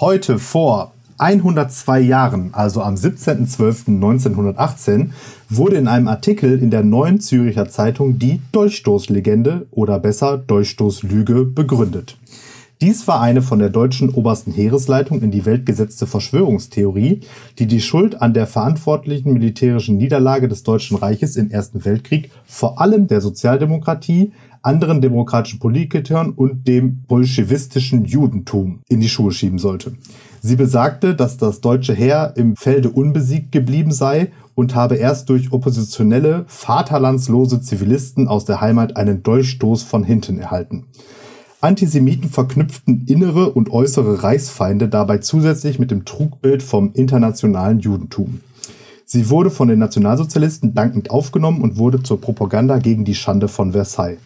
Heute vor 102 Jahren, also am 17.12.1918, wurde in einem Artikel in der Neuen Züricher Zeitung die Dolchstoßlegende oder besser Dolchstoßlüge begründet. Dies war eine von der deutschen obersten Heeresleitung in die Welt gesetzte Verschwörungstheorie, die die Schuld an der verantwortlichen militärischen Niederlage des Deutschen Reiches im Ersten Weltkrieg vor allem der Sozialdemokratie, anderen demokratischen Politikern und dem bolschewistischen Judentum in die Schuhe schieben sollte. Sie besagte, dass das deutsche Heer im Felde unbesiegt geblieben sei und habe erst durch oppositionelle, vaterlandslose Zivilisten aus der Heimat einen Dolchstoß von hinten erhalten. Antisemiten verknüpften innere und äußere Reichsfeinde dabei zusätzlich mit dem Trugbild vom internationalen Judentum. Sie wurde von den Nationalsozialisten dankend aufgenommen und wurde zur Propaganda gegen die Schande von Versailles.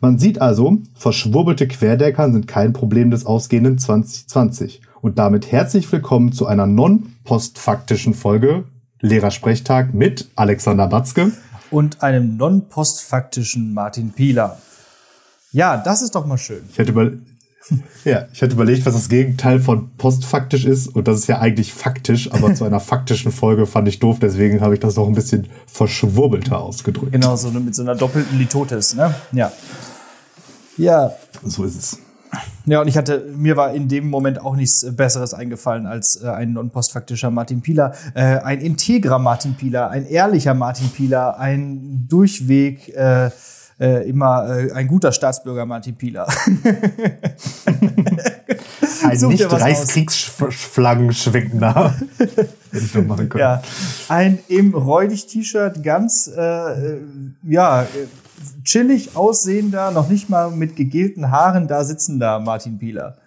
Man sieht also, verschwurbelte Querdecker sind kein Problem des ausgehenden 2020. Und damit herzlich willkommen zu einer non-postfaktischen Folge Lehrersprechtag mit Alexander Batzke und einem non-postfaktischen Martin Pieler. Ja, das ist doch mal schön. Ich hätte, über, ja, ich hätte überlegt, was das Gegenteil von postfaktisch ist. Und das ist ja eigentlich faktisch, aber zu einer faktischen Folge fand ich doof. Deswegen habe ich das noch ein bisschen verschwurbelter ausgedrückt. Genau, so mit so einer doppelten Litotes, ne? Ja. Ja. So ist es. Ja, und ich hatte, mir war in dem Moment auch nichts Besseres eingefallen als äh, ein non-postfaktischer Martin Pieler, äh, ein integrer Martin Pieler, ein ehrlicher Martin Pieler, ein durchweg äh, äh, immer äh, ein guter Staatsbürger Martin Pieler. ein nicht Reichskriegsflaggen schwenkender. ja, ein im Räudig-T-Shirt ganz äh, ja chillig aussehender, noch nicht mal mit gegelten Haaren da sitzender Martin Pieler.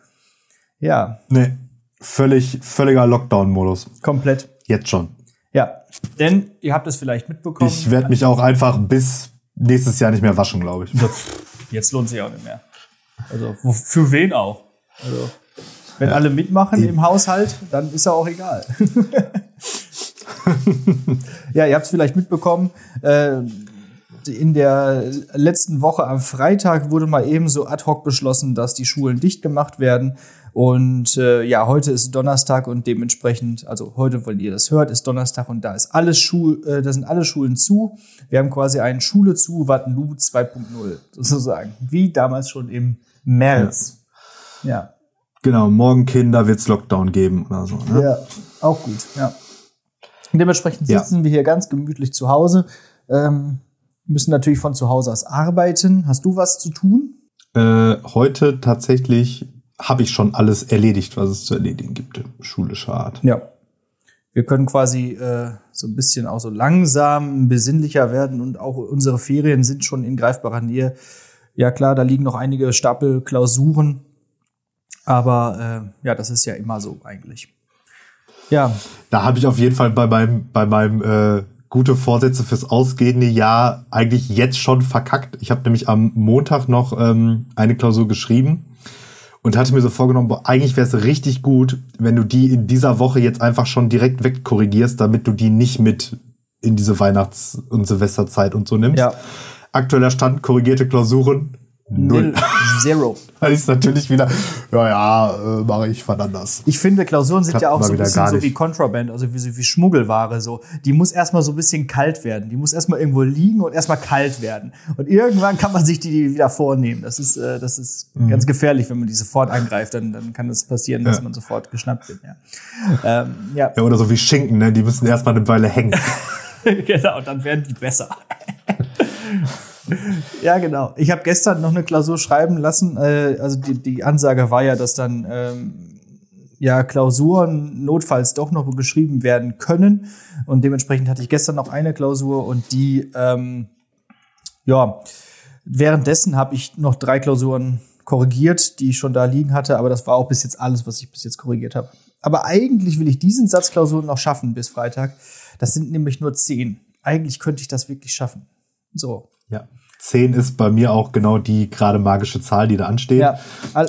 Ja. Nee, völlig, völliger Lockdown-Modus. Komplett. Jetzt schon. Ja, denn ihr habt es vielleicht mitbekommen. Ich werde mich auch einfach bis nächstes Jahr nicht mehr waschen, glaube ich. Jetzt lohnt sich auch nicht mehr. Also für wen auch? Also wenn ja. alle mitmachen im Haushalt, dann ist ja auch egal. ja, ihr habt es vielleicht mitbekommen. Äh, in der letzten Woche am Freitag wurde mal eben so ad hoc beschlossen, dass die Schulen dicht gemacht werden. Und äh, ja, heute ist Donnerstag und dementsprechend, also heute, wenn ihr das hört, ist Donnerstag und da ist alles Schul, äh, da sind alle Schulen zu. Wir haben quasi einen Schule zu Wattenu 2.0 sozusagen, wie damals schon im März. Ja. ja. Genau, morgen Kinder wird's Lockdown geben oder so. Ne? Ja, auch gut. Ja. Dementsprechend sitzen ja. wir hier ganz gemütlich zu Hause. Ähm, müssen natürlich von zu Hause aus arbeiten. Hast du was zu tun? Äh, heute tatsächlich habe ich schon alles erledigt, was es zu erledigen gibt, schulischer Art. Ja. Wir können quasi äh, so ein bisschen auch so langsam besinnlicher werden und auch unsere Ferien sind schon in greifbarer Nähe. Ja klar, da liegen noch einige Stapel Klausuren, aber äh, ja, das ist ja immer so eigentlich. Ja. Da habe ich auf jeden Fall bei meinem, bei meinem äh, gute Vorsätze fürs ausgehende Jahr eigentlich jetzt schon verkackt. Ich habe nämlich am Montag noch ähm, eine Klausur geschrieben und hatte mir so vorgenommen, boah, eigentlich wäre es richtig gut, wenn du die in dieser Woche jetzt einfach schon direkt wegkorrigierst, damit du die nicht mit in diese Weihnachts- und Silvesterzeit und so nimmst. Ja. Aktueller Stand, korrigierte Klausuren, Null. Zero. Dann ist natürlich wieder, ja, ja, äh, mache ich wann anders. Ich finde, Klausuren sind Klappt ja auch so ein bisschen so wie Contraband, also wie, wie Schmuggelware. So. Die muss erstmal so ein bisschen kalt werden. Die muss erstmal irgendwo liegen und erstmal kalt werden. Und irgendwann kann man sich die wieder vornehmen. Das ist, äh, das ist mhm. ganz gefährlich, wenn man die sofort angreift. Dann, dann kann es das passieren, dass ja. man sofort geschnappt wird. Ja. Ähm, ja. ja, oder so wie Schinken, ne? die müssen erstmal eine Weile hängen. genau, dann werden die besser ja, genau. Ich habe gestern noch eine Klausur schreiben lassen. Äh, also die, die Ansage war ja, dass dann ähm, ja Klausuren notfalls doch noch geschrieben werden können. Und dementsprechend hatte ich gestern noch eine Klausur und die, ähm, ja, währenddessen habe ich noch drei Klausuren korrigiert, die ich schon da liegen hatte, aber das war auch bis jetzt alles, was ich bis jetzt korrigiert habe. Aber eigentlich will ich diesen Satz Klausuren noch schaffen bis Freitag. Das sind nämlich nur zehn. Eigentlich könnte ich das wirklich schaffen. So. Ja. 10 ist bei mir auch genau die gerade magische Zahl, die da ansteht. Ja.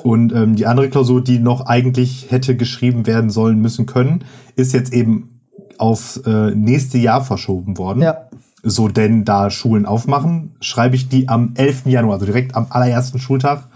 Und ähm, die andere Klausur, die noch eigentlich hätte geschrieben werden sollen müssen können, ist jetzt eben aufs äh, nächste Jahr verschoben worden. Ja. So, denn da Schulen aufmachen, schreibe ich die am 11. Januar, also direkt am allerersten Schultag,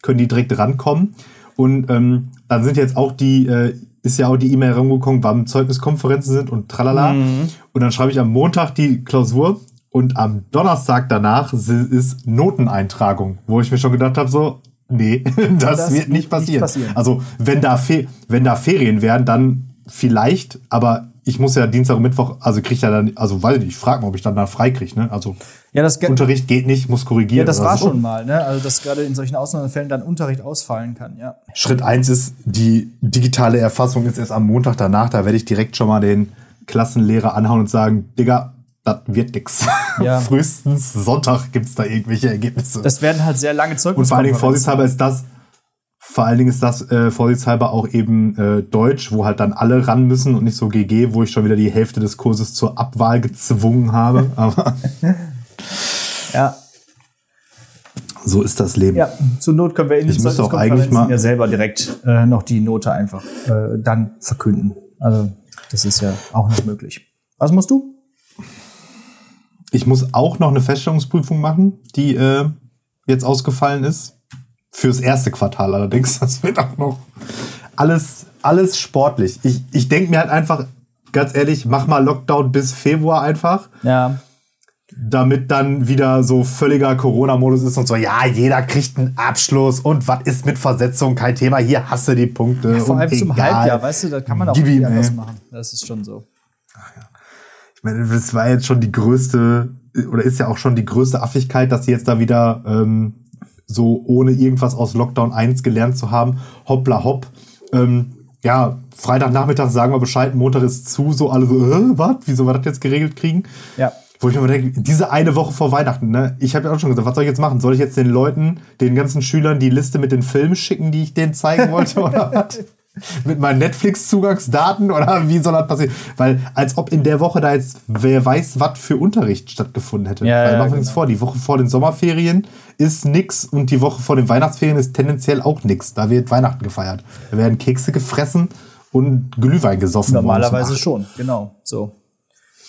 können die direkt rankommen. Und ähm, dann sind jetzt auch die äh, ist ja auch die E-Mail herumgekommen, wann Zeugniskonferenzen sind und tralala. Mhm. Und dann schreibe ich am Montag die Klausur und am Donnerstag danach ist Noteneintragung, wo ich mir schon gedacht habe, so, nee, das, Das wird nicht wird nicht passieren. passieren. Also, wenn da, Fe wenn da Ferien wären, dann vielleicht, aber ich muss ja Dienstag und Mittwoch, also krieg ich ja dann, also weiß ich frage mal, ob ich dann da frei kriege, ne? Also, Ja, das, Unterricht geht nicht, muss korrigieren. ja, das war so. schon mal, ne? Also, dass gerade in solchen Ausnahmefällen dann Unterricht ausfallen kann, ja. Schritt eins ist, die digitale Erfassung ist erst am Montag danach. Da werde ich direkt schon mal den Klassenlehrer anhauen und sagen, Digga, das wird nix. Ja. Frühestens Sonntag gibt's da irgendwelche Ergebnisse. Das werden halt sehr lange und vor allen Dingen vorsichtshalber ist das, vor allen Dingen ist das äh, vorsichtshalber auch eben äh, Deutsch, wo halt dann alle ran müssen und nicht so GG, wo ich schon wieder die Hälfte des Kurses zur Abwahl gezwungen habe. Aber Ja, so ist das Leben. ja, zur Not können wir in den Zeugniskonferenzen ja selber direkt äh, noch die Note einfach äh, dann verkünden. Also, das ist ja auch noch möglich. Was musst du? Ich muss auch noch eine Feststellungsprüfung machen, die äh, jetzt ausgefallen ist. Fürs erste Quartal allerdings. Das wird auch noch alles, alles sportlich. Ich, ich denke mir halt einfach, ganz ehrlich, mach mal Lockdown bis Februar einfach, Ja, damit dann wieder so völliger Corona-Modus ist und so, ja, jeder kriegt einen Abschluss und was ist mit Versetzung? Kein Thema, hier hasse die Punkte. vor und allem zum egal. Halbjahr, weißt du, da kann man auch Gib nicht anders machen. Das ist schon so. Ich meine, das war jetzt schon die größte, oder ist ja auch schon die größte Affigkeit, dass sie jetzt da wieder ähm, so ohne irgendwas aus Lockdown 1 gelernt zu haben, hoppla hopp. Ähm, ja, Freitagnachmittag sagen wir Bescheid, Montag ist zu, so alle so, äh, was? Wieso wir das jetzt geregelt kriegen? Ja. Wo ich mir immer denke, diese eine Woche vor Weihnachten, ne? Ich habe ja auch schon gesagt, was soll ich jetzt machen? Soll ich jetzt den Leuten, den ganzen Schülern die Liste mit den Filmen schicken, die ich denen zeigen wollte oder was? Mit meinen Netflix-Zugangsdaten oder wie soll das passieren? Weil als ob in der Woche da jetzt wer weiß, was für Unterricht stattgefunden hätte. Ja, Weil ja, machen wir uns genau. vor, die Woche vor den Sommerferien ist nix und die Woche vor den Weihnachtsferien ist tendenziell auch nix. Da wird Weihnachten gefeiert. Da werden Kekse gefressen und Glühwein gesoffen. Normalerweise schon, genau. So.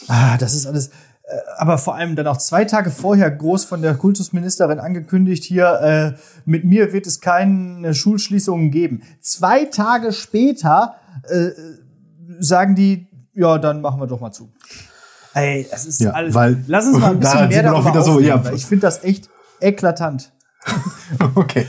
Ah, das ist alles. Äh, Aber vor allem dann auch zwei Tage vorher groß von der Kultusministerin angekündigt, hier, äh, mit mir wird es keine Schulschließungen geben. Zwei Tage später äh, sagen die, ja, dann machen wir doch mal zu. Ey, es ist Ja, alles. weil- lass uns mal ein bisschen daran mehr darüber wieder so, ja. ich finde das echt eklatant. Okay.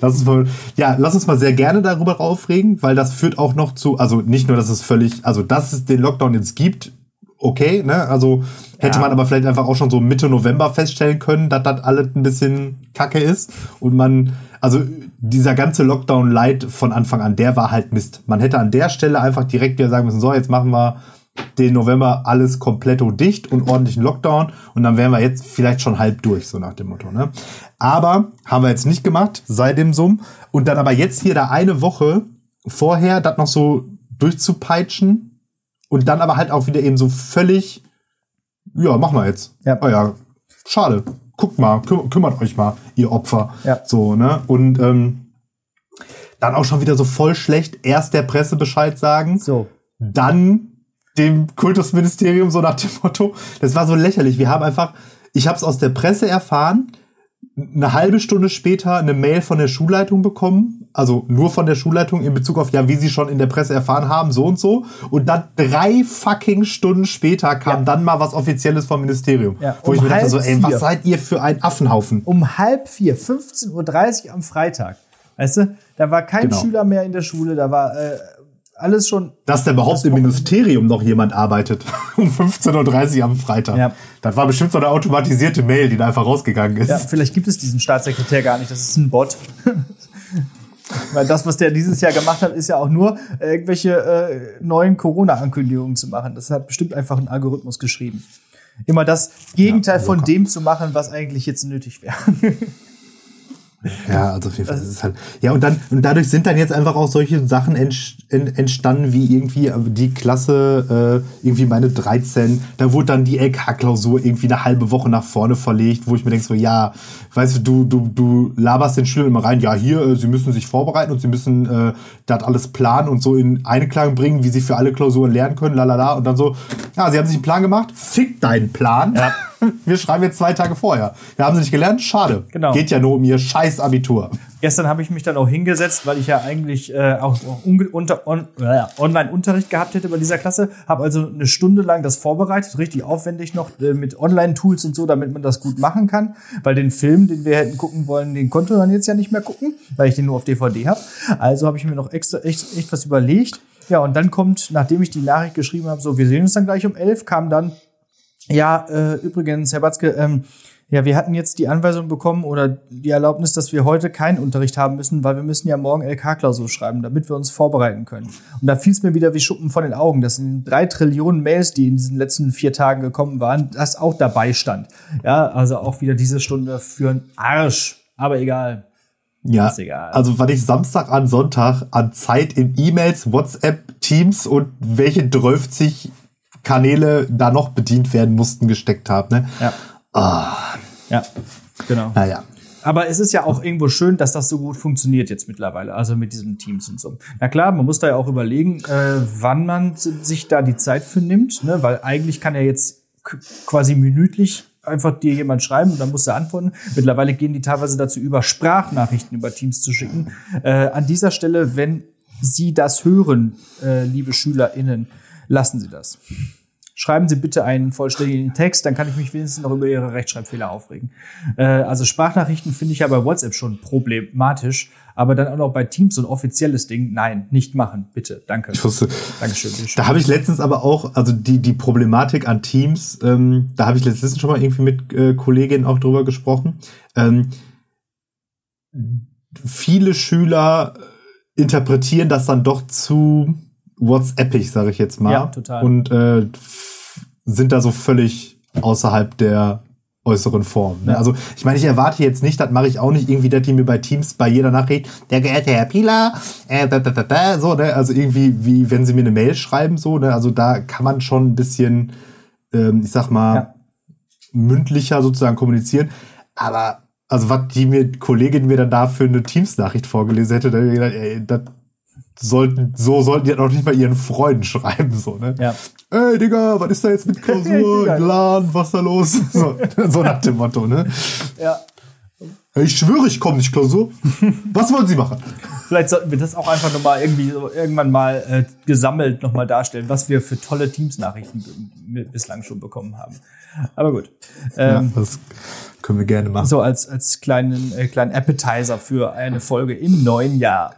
Lass uns mal, ja, lass uns mal sehr gerne darüber aufregen, weil das führt auch noch zu, also nicht nur, dass es völlig, also dass es den Lockdown jetzt gibt, okay, ne? Also hätte Ja. man aber vielleicht einfach auch schon so Mitte November feststellen können, dass das alles ein bisschen kacke ist und man, also dieser ganze Lockdown Light von Anfang an, der war halt Mist. Man hätte an der Stelle einfach direkt wieder sagen müssen, so, jetzt machen wir den November alles komplett dicht und ordentlichen Lockdown und dann wären wir jetzt vielleicht schon halb durch, so nach dem Motto. Ne? Aber haben wir jetzt nicht gemacht, seit dem Summ. Und dann aber jetzt hier da eine Woche vorher das noch so durchzupeitschen und dann aber halt auch wieder eben so völlig, ja, machen wir jetzt. Ja. Oh ja, schade. Guckt mal, küm kümmert euch mal, ihr Opfer. Ja. So, ne? Und ähm, dann auch schon wieder so voll schlecht, erst der Presse Bescheid sagen, So. dann dem Kultusministerium so nach dem Motto. Das war so lächerlich. Wir haben einfach, ich habe es aus der Presse erfahren, eine halbe Stunde später eine Mail von der Schulleitung bekommen, also nur von der Schulleitung in Bezug auf ja, wie sie schon in der Presse erfahren haben, so und so. Und dann drei fucking Stunden später kam Ja. dann mal was Offizielles vom Ministerium. Ja, wo ich um mir dachte, so, ey, vier. was seid ihr für ein Affenhaufen? um halb vier, 15.30 Uhr am Freitag. Weißt du, da war kein Genau. Schüler mehr in der Schule, da war äh, alles schon. Dass da überhaupt im. Ministerium noch jemand arbeitet. um 15.30 Uhr am Freitag. Ja. Das war bestimmt so eine automatisierte Mail, die da einfach rausgegangen ist. Ja, vielleicht gibt es diesen Staatssekretär gar nicht, das ist ein Bot. Weil das, was der dieses Jahr gemacht hat, ist ja auch nur äh, irgendwelche äh, neuen Corona-Ankündigungen zu machen. Das hat bestimmt einfach ein Algorithmus geschrieben. Immer das Gegenteil Ja, von dem zu machen, was eigentlich jetzt nötig wäre. Ja, also auf jeden Fall. Das ist halt, ja, und dann, und dadurch sind dann jetzt einfach auch solche Sachen entstanden, wie irgendwie die Klasse, äh, irgendwie meine 13, da wurde dann die LK-Klausur irgendwie eine halbe Woche nach vorne verlegt, wo ich mir denke so, ja, weißt du, du, du, du laberst den Schülern immer rein, ja, hier, äh, sie müssen sich vorbereiten und sie müssen äh, das alles planen und so in Einklang bringen, wie sie für alle Klausuren lernen können, lalala, und dann so, ja, sie haben sich einen Plan gemacht, fick deinen Plan. Ja. Wir schreiben jetzt zwei Tage vorher. Wir haben sie nicht gelernt, schade. Genau. Geht ja nur um ihr scheiß Abitur. Gestern habe ich mich dann auch hingesetzt, weil ich ja eigentlich äh, auch unter, on, äh, Online-Unterricht gehabt hätte bei dieser Klasse. Habe also eine Stunde lang das vorbereitet, richtig aufwendig noch äh, mit Online-Tools und so, damit man das gut machen kann. Weil den Film, den wir hätten gucken wollen, den konnte man jetzt ja nicht mehr gucken, weil ich den nur auf DVD habe. Also habe ich mir noch extra echt, echt was überlegt. Ja, und dann kommt, nachdem ich die Nachricht geschrieben habe, so, wir sehen uns dann gleich um elf, kam dann, ja, äh, übrigens, Herr Batzke, ähm, ja, wir hatten jetzt die Anweisung bekommen oder die Erlaubnis, dass wir heute keinen Unterricht haben müssen, weil wir müssen ja morgen LK-Klausur schreiben, damit wir uns vorbereiten können. Und da fiel es mir wieder wie Schuppen von den Augen, dass in den drei Trillionen Mails, die in diesen letzten vier Tagen gekommen waren, das auch dabei stand. Ja, also auch wieder diese Stunde für einen Arsch. Aber egal. Ja, Ist egal. also was ich Samstag an Sonntag an Zeit in E-Mails, WhatsApp, Teams und welche 12 Kanäle da noch bedient werden mussten gesteckt habe. Ne? Ja. Ja, genau. Naja. Aber es ist ja auch irgendwo schön, dass das so gut funktioniert jetzt mittlerweile, also mit diesen Teams und so. Na klar, man muss da ja auch überlegen, äh, wann man sich da die Zeit für nimmt, ne? weil eigentlich kann ja jetzt quasi minütlich einfach dir jemand schreiben und dann musst du antworten. Mittlerweile gehen die teilweise dazu über, Sprachnachrichten über Teams zu schicken. Äh, an dieser Stelle, wenn Sie das hören, äh, liebe SchülerInnen, lassen Sie das. Schreiben Sie bitte einen vollständigen Text, dann kann ich mich wenigstens noch über Ihre Rechtschreibfehler aufregen. Äh, also Sprachnachrichten finde ich ja bei WhatsApp schon problematisch, aber dann auch noch bei Teams so ein offizielles Ding, nein, nicht machen, bitte, danke. Ich wusste, Dankeschön, bitteschön. Da habe ich letztens aber auch, also die, die Problematik an Teams, ähm, da habe ich letztens schon mal irgendwie mit äh, Kolleginnen auch drüber gesprochen. Ähm, viele Schüler interpretieren das dann doch zu WhatsAppig, sage ich jetzt mal. Ja, total. Und äh, sind da so völlig außerhalb der äußeren Form. Ne? Ja. Also ich meine, ich erwarte jetzt nicht, das mache ich auch nicht irgendwie, dass die mir bei Teams bei jeder Nachricht, der geehrte Herr Pieler, äh, bä, bä, bä, bä, so, ne? also irgendwie, wie wenn sie mir eine Mail schreiben, so, ne? also da kann man schon ein bisschen, ähm, ich sag mal, Ja. mündlicher sozusagen kommunizieren, aber also was die mir Kollegin mir dann da für eine Teams-Nachricht vorgelesen hätte, da hätte ich gedacht, ey, das sollten, so sollten die auch nicht mal ihren Freunden schreiben, so, ne? Ja. Ey, Digga, was ist da jetzt mit Klausur. Lan, was da los? So, so nach dem Motto, ne? Ja. Ich schwöre, ich komme nicht Klausur. Was wollen Sie machen? Vielleicht sollten wir das auch einfach nochmal irgendwie so irgendwann mal äh, gesammelt nochmal darstellen, was wir für tolle Teams-Nachrichten bislang schon bekommen haben. Aber gut. Ähm, ja, das können wir gerne machen. So als, als kleinen, äh, kleinen Appetizer für eine Folge im neuen Jahr.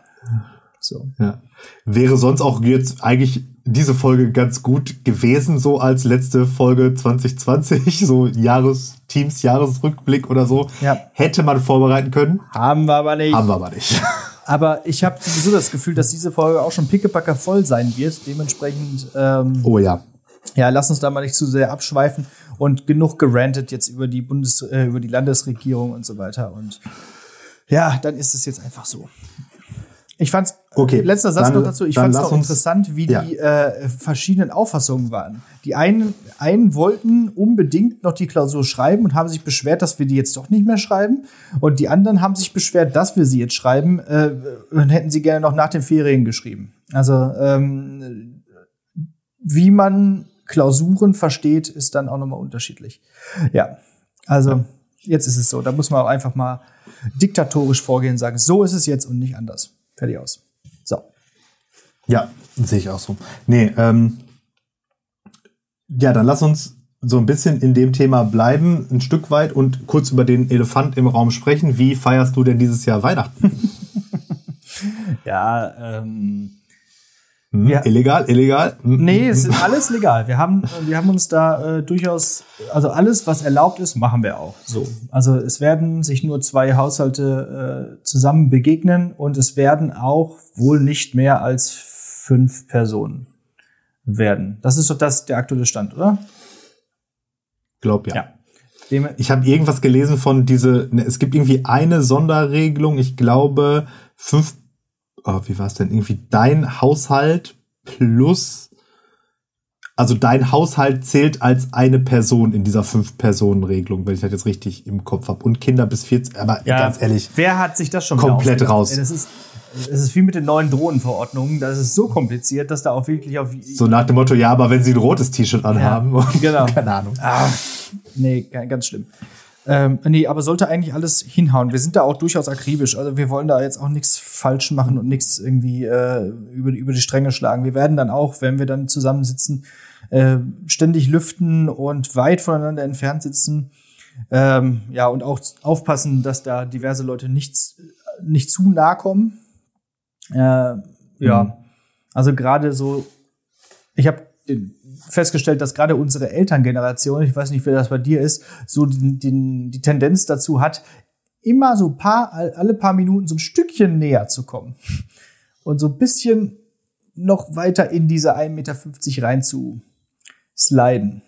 So. Ja. Wäre sonst auch jetzt eigentlich diese Folge ganz gut gewesen, so als letzte Folge 2020, so Jahres, Teams Jahresrückblick oder so. Ja. Hätte man vorbereiten können, Haben wir aber nicht. haben wir aber nicht. Aber ich habe sowieso das Gefühl, dass diese Folge auch schon pickepacker voll sein wird. Dementsprechend, ähm, Oh ja. ja, lass uns da mal nicht zu sehr abschweifen und genug gerantet jetzt über die Bundes, äh, über die Landesregierung und so weiter. Und ja, dann ist es jetzt einfach so. Ich fand's, Okay, letzter Satz dann- noch dazu, ich lass noch uns- interessant, wie Ja. die äh, verschiedenen Auffassungen waren. Die einen, einen wollten unbedingt noch die Klausur schreiben und haben sich beschwert, dass wir die jetzt doch nicht mehr schreiben. Und die anderen haben sich beschwert, dass wir sie jetzt schreiben äh, und hätten sie gerne noch nach den Ferien geschrieben. Also ähm, wie man Klausuren versteht, ist dann auch nochmal unterschiedlich. Ja, also jetzt ist es so. Da muss man auch einfach mal diktatorisch vorgehen und sagen, so ist es jetzt und nicht anders. Fertig aus. Ja, sehe ich auch so. Nee, ähm, ja, dann lass uns so ein bisschen in dem Thema bleiben, ein Stück weit und kurz über den Elefant im Raum sprechen. Wie feierst du denn dieses Jahr Weihnachten? Ja, ähm. Hm? Ja. Illegal, illegal? Hm? Nee, es ist alles legal. Wir haben, wir haben uns da äh, durchaus, also alles, was erlaubt ist, machen wir auch. So. Also es werden sich nur zwei Haushalte äh, zusammen begegnen und es werden auch wohl nicht mehr als fünf Personen werden. Das ist doch das der aktuelle Stand, oder? Glaub ja. Ja. Ich habe irgendwas gelesen von diese, ne, es gibt irgendwie eine Sonderregelung, ich glaube, fünf, oh, wie war es denn? Irgendwie dein Haushalt plus, also dein Haushalt zählt als eine Person in dieser Fünf-Personen-Regelung, wenn ich das jetzt richtig im Kopf habe. Und Kinder bis 14, aber ja, ganz ehrlich, wer hat sich das schon komplett raus. Ey, das ist, es ist wie mit den neuen Drohnenverordnungen. Das ist so kompliziert, dass da auch wirklich auf. So nach dem Motto, ja, aber wenn sie ein rotes T-Shirt anhaben. Ja, genau. Keine Ahnung. Ah, nee, ganz schlimm. Ähm, nee, aber sollte eigentlich alles hinhauen. Wir sind da auch durchaus akribisch. Also wir wollen da jetzt auch nichts falsch machen und nichts irgendwie äh, über, über die Stränge schlagen. Wir werden dann auch, wenn wir dann zusammensitzen, äh, ständig lüften und weit voneinander entfernt sitzen. Ähm, ja, und auch aufpassen, dass da diverse Leute nichts, nicht zu nahe kommen. Äh, ja, mhm. also gerade so, ich habe festgestellt, dass gerade unsere Elterngeneration, ich weiß nicht, wie das bei dir ist, so die, die, die Tendenz dazu hat, immer so paar, alle paar Minuten so ein Stückchen näher zu kommen und so ein bisschen noch weiter in diese 1,50 Meter rein zu sliden.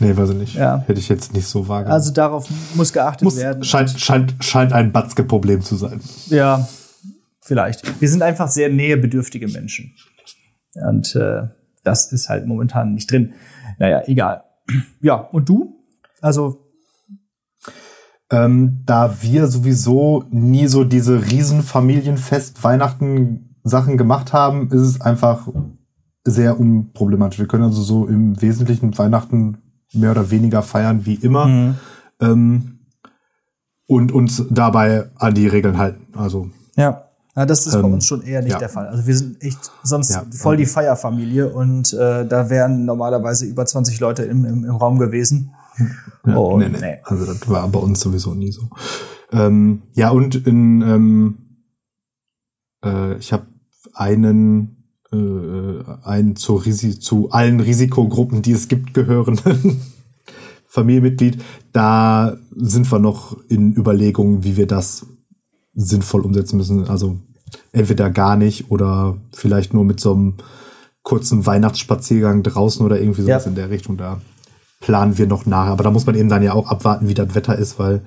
Nee, weiß ich nicht. Ja. Hätte ich jetzt nicht so wahrgenommen. Also darauf muss geachtet muss, werden. Scheint, scheint, scheint ein Batzke-Problem zu sein. Ja, vielleicht. Wir sind einfach sehr nähebedürftige Menschen. Und äh, das ist halt momentan nicht drin. Naja, egal. Ja, und du? Also. Ähm, da wir sowieso nie so diese Riesenfamilienfest Weihnachten Sachen gemacht haben, ist es einfach sehr unproblematisch. Wir können also so im Wesentlichen Weihnachten mehr oder weniger feiern wie immer. Mhm. Ähm, und uns dabei an die Regeln halten. Also. Ja. Ja, das ist ähm, bei uns schon eher nicht ja. der Fall. Also wir sind echt sonst ja. voll die Feierfamilie und äh, da wären normalerweise über 20 Leute im, im, im Raum gewesen. Ja, oh, nee, nee. nee. Also das war bei uns sowieso nie so. Ähm, ja, und in ähm, äh, ich habe einen äh, einen zur Risi zu allen Risikogruppen, die es gibt, gehörenden Familienmitglied. Da sind wir noch in Überlegungen, wie wir das sinnvoll umsetzen müssen. Also entweder gar nicht oder vielleicht nur mit so einem kurzen Weihnachtsspaziergang draußen oder irgendwie sowas ja. in der Richtung. Da planen wir noch nach. Aber da muss man eben dann ja auch abwarten, wie das Wetter ist, weil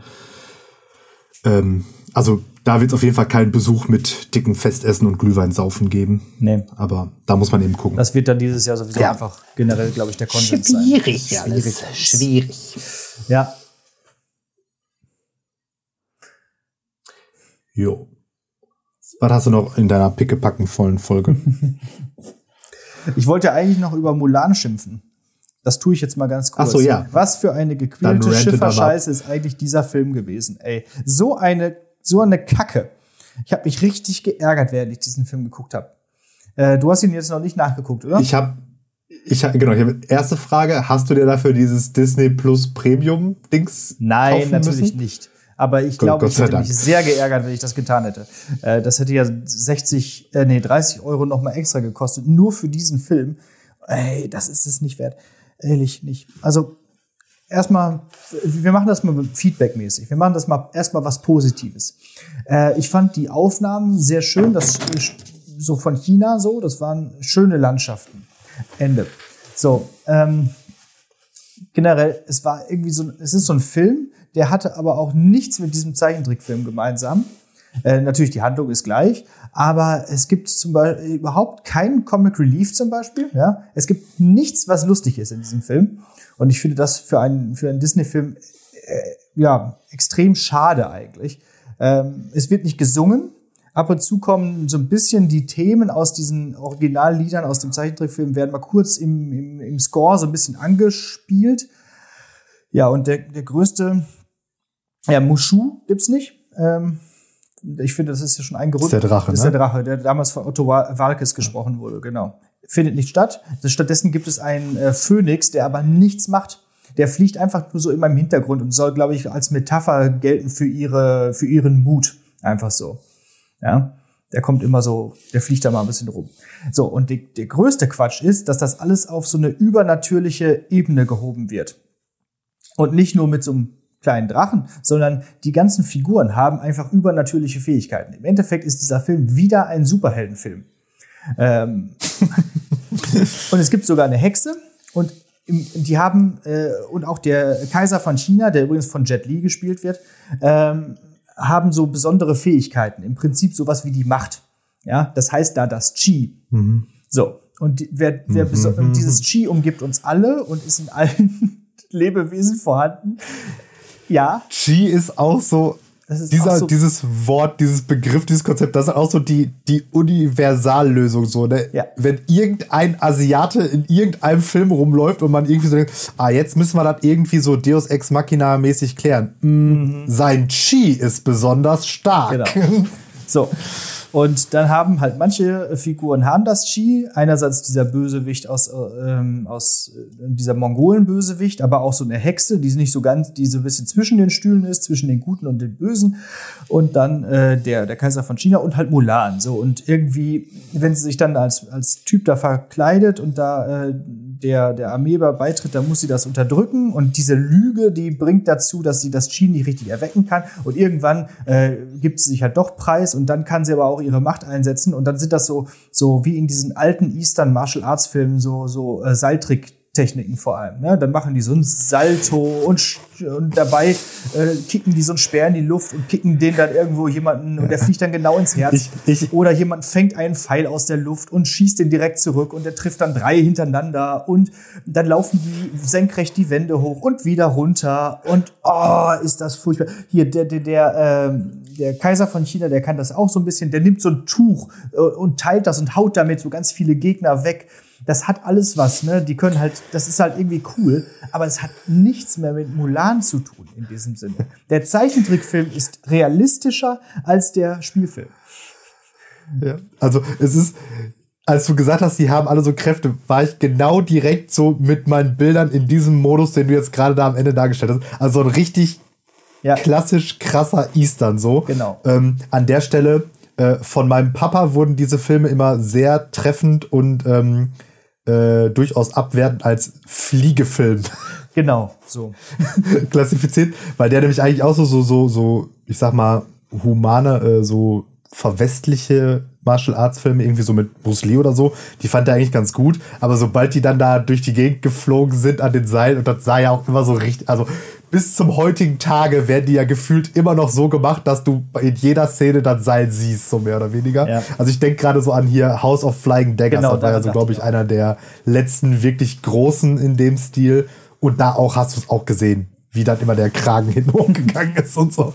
ähm, also da wird es auf jeden Fall keinen Besuch mit dicken Festessen und Glühwein saufen geben. Nee. Aber da muss man eben gucken. Das wird dann dieses Jahr sowieso ja. einfach generell, glaube ich, der Konsens Schwierig, sein. Schwierig, alles. schwierig. Ja. Jo. Was hast du noch in deiner pickepackenvollen Folge? ich wollte eigentlich noch über Mulan schimpfen. Das tue ich jetzt mal ganz kurz. Ach so, ja. Was für eine gequälte Schifferscheiße ist eigentlich dieser Film gewesen, ey. So eine, so eine Kacke. Ich habe mich richtig geärgert, während ich diesen Film geguckt habe. Äh, du hast ihn jetzt noch nicht nachgeguckt, oder? Ich habe ich hab, genau, ich habe erste Frage, hast du dir dafür dieses Disney Plus Premium Dings Nein, natürlich müssen? nicht. Aber ich glaube, ich hätte mich sehr geärgert, wenn ich das getan hätte. Äh, das hätte ja 60, äh, nee, 30 Euro nochmal extra gekostet, nur für diesen Film. Ey, das ist es nicht wert. Ehrlich nicht. Also, erstmal, wir machen das mal feedbackmäßig. Wir machen das mal erstmal was Positives. Äh, ich fand die Aufnahmen sehr schön, das so von China so, das waren schöne Landschaften. Ende. So, ähm, generell, es war irgendwie so, es ist so ein Film, der hatte aber auch nichts mit diesem Zeichentrickfilm gemeinsam. Äh, natürlich, die Handlung ist gleich, aber es gibt zum Beispiel überhaupt keinen Comic Relief zum Beispiel. Ja? Es gibt nichts, was lustig ist in diesem Film. Und ich finde das für einen, für einen Disney-Film äh, ja, extrem schade eigentlich. Ähm, es wird nicht gesungen. Ab und zu kommen so ein bisschen die Themen aus diesen Originalliedern aus dem Zeichentrickfilm, werden mal kurz im, im, im Score so ein bisschen angespielt. Ja, und der, der größte ja, Mushu gibt's nicht. Ähm, ich finde, das ist ja schon ein Gerücht. Das ist der Drache, Das ist der ne? Drache, der damals von Otto Walkes gesprochen wurde, genau. Findet nicht statt. Stattdessen gibt es einen äh, Phönix, der aber nichts macht. Der fliegt einfach nur so immer im Hintergrund und soll, glaube ich, als Metapher gelten für ihre, für ihren Mut. Einfach so. Ja. Der kommt immer so, der fliegt da mal ein bisschen rum. So, und die, der größte Quatsch ist, dass das alles auf so eine übernatürliche Ebene gehoben wird. Und nicht nur mit so einem kleinen Drachen, sondern die ganzen Figuren haben einfach übernatürliche Fähigkeiten. Im Endeffekt ist dieser Film wieder ein Superheldenfilm. Ähm und es gibt sogar eine Hexe und die haben äh, und auch der Kaiser von China, der übrigens von Jet Li gespielt wird, ähm, haben so besondere Fähigkeiten. Im Prinzip sowas wie die Macht. Ja, das heißt da das Qi. Mhm. So und wer, wer mhm. dieses Qi umgibt uns alle und ist in allen Lebewesen vorhanden. Ja. Chi ist auch so, dieser, so dieses Wort, dieses Begriff, dieses Konzept, das ist auch so die, die Universallösung. So, ne? Ja. Wenn irgendein Asiate in irgendeinem Film rumläuft und man irgendwie so denkt, ah, jetzt müssen wir das irgendwie so Deus Ex Machina mäßig klären. Mhm. Sein Chi ist besonders stark. Genau. So. Und dann haben halt manche Figuren haben das Chi. Einerseits dieser Bösewicht aus, äh, ähm, aus äh, dieser Mongolen-Bösewicht, aber auch so eine Hexe, die nicht so ganz, die so ein bisschen zwischen den Stühlen ist, zwischen den Guten und den Bösen. Und dann äh, der, der Kaiser von China und halt Mulan. So. Und irgendwie, wenn sie sich dann als, als Typ da verkleidet und da äh, der, der Ameba beitritt, dann muss sie das unterdrücken. Und diese Lüge, die bringt dazu, dass sie das Chi nicht richtig erwecken kann. Und irgendwann äh, gibt sie sich halt doch preis und dann kann sie aber auch ihre Macht einsetzen. Und dann sind das so, so wie in diesen alten Eastern Martial Arts Filmen, so, so äh, Seiltrick Techniken vor allem. Ne? Dann machen die so ein Salto und, und dabei äh, kicken die so einen Speer in die Luft und kicken den dann irgendwo jemanden und der fliegt dann genau ins Herz. Ich, ich, Oder jemand fängt einen Pfeil aus der Luft und schießt den direkt zurück und der trifft dann drei hintereinander und dann laufen die senkrecht die Wände hoch und wieder runter und oh, ist das furchtbar. Hier, der, der, der, ähm, der Kaiser von China, der kann das auch so ein bisschen, der nimmt so ein Tuch äh, und teilt das und haut damit so ganz viele Gegner weg das hat alles was, ne? Die können halt, das ist halt irgendwie cool, aber es hat nichts mehr mit Mulan zu tun in diesem Sinne. Der Zeichentrickfilm ist realistischer als der Spielfilm. Ja, also es ist, als du gesagt hast, die haben alle so Kräfte, war ich genau direkt so mit meinen Bildern in diesem Modus, den du jetzt gerade da am Ende dargestellt hast. Also ein richtig ja. klassisch krasser Eastern so. Genau. Ähm, an der Stelle äh, von meinem Papa wurden diese Filme immer sehr treffend und ähm, äh, durchaus abwertend als Fliegefilm. Genau, so. klassifiziert, weil der nämlich eigentlich auch so, so, so, so ich sag mal, humane, äh, so verwestliche Martial Arts Filme, irgendwie so mit Bruce Lee oder so, die fand er eigentlich ganz gut. Aber sobald die dann da durch die Gegend geflogen sind an den Seilen, und das sah ja auch immer so richtig, also bis zum heutigen Tage werden die ja gefühlt immer noch so gemacht, dass du in jeder Szene das Seil siehst, so mehr oder weniger. Ja. Also ich denke gerade so an hier House of Flying Daggers, Genau, das war ja so, glaube ich, ich einer der letzten wirklich großen in dem Stil. Und da auch hast du es auch gesehen, wie dann immer der Kragen hin hochgegangen ist und so.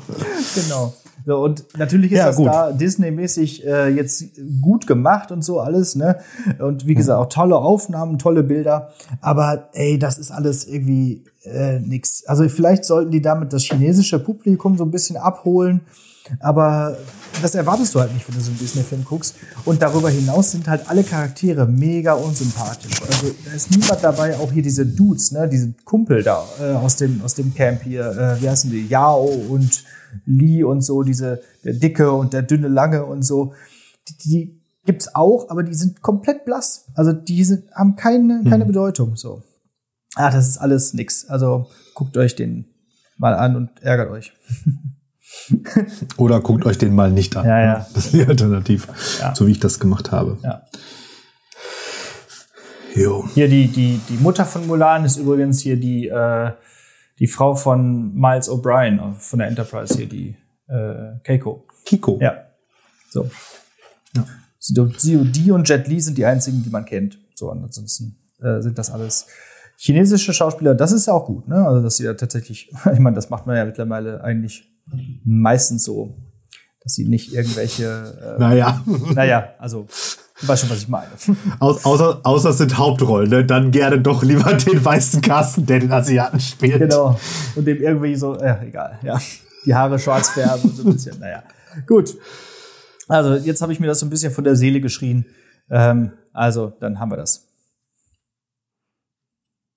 Genau. So, und natürlich ist Ja, das gut. da Disney-mäßig äh, jetzt gut gemacht und so alles, ne? Und wie gesagt, auch tolle Aufnahmen, tolle Bilder. Aber ey, das ist alles irgendwie äh, nix. Also vielleicht sollten die damit das chinesische Publikum so ein bisschen abholen. Aber das erwartest du halt nicht, wenn du so einen Disney-Film guckst. Und darüber hinaus sind halt alle Charaktere mega unsympathisch. Also da ist niemand dabei, auch hier diese Dudes, ne, diese Kumpel da äh, aus dem aus dem Camp hier, äh, wie heißen die, Yao und Lee und so, diese der dicke und der dünne lange und so. Die, die gibt's auch, aber die sind komplett blass. Also die sind, haben keine keine Bedeutung. So, ah, das ist alles nix. Also guckt euch den mal an und ärgert euch. Oder guckt euch den mal nicht an. Ja, ja. Das ist die Alternative, Ja. so wie ich das gemacht habe. Ja. Jo. Hier die, die, die Mutter von Mulan ist übrigens hier die, äh, die Frau von Miles O'Brien von der Enterprise hier, die äh, Keiko. Kiko. Ja. So. Ja. So, Die, und Jet Li sind die einzigen, die man kennt. So, ansonsten äh, sind das alles chinesische Schauspieler. Das ist ja auch gut, ne? Also, dass sie ja tatsächlich, ich meine, das macht man ja mittlerweile eigentlich meistens so, dass sie nicht irgendwelche, äh, Naja, naja, also, weißt schon, was ich meine. Aus, außer, außer es sind Hauptrollen, ne? dann gerne doch lieber den weißen Kasten, der den Asiaten spielt. Genau. Und dem irgendwie so, äh, egal, ja. Die Haare schwarz färben und so ein bisschen, naja. Gut. Also, jetzt habe ich mir das so ein bisschen von der Seele geschrien. Ähm, also, dann haben wir das.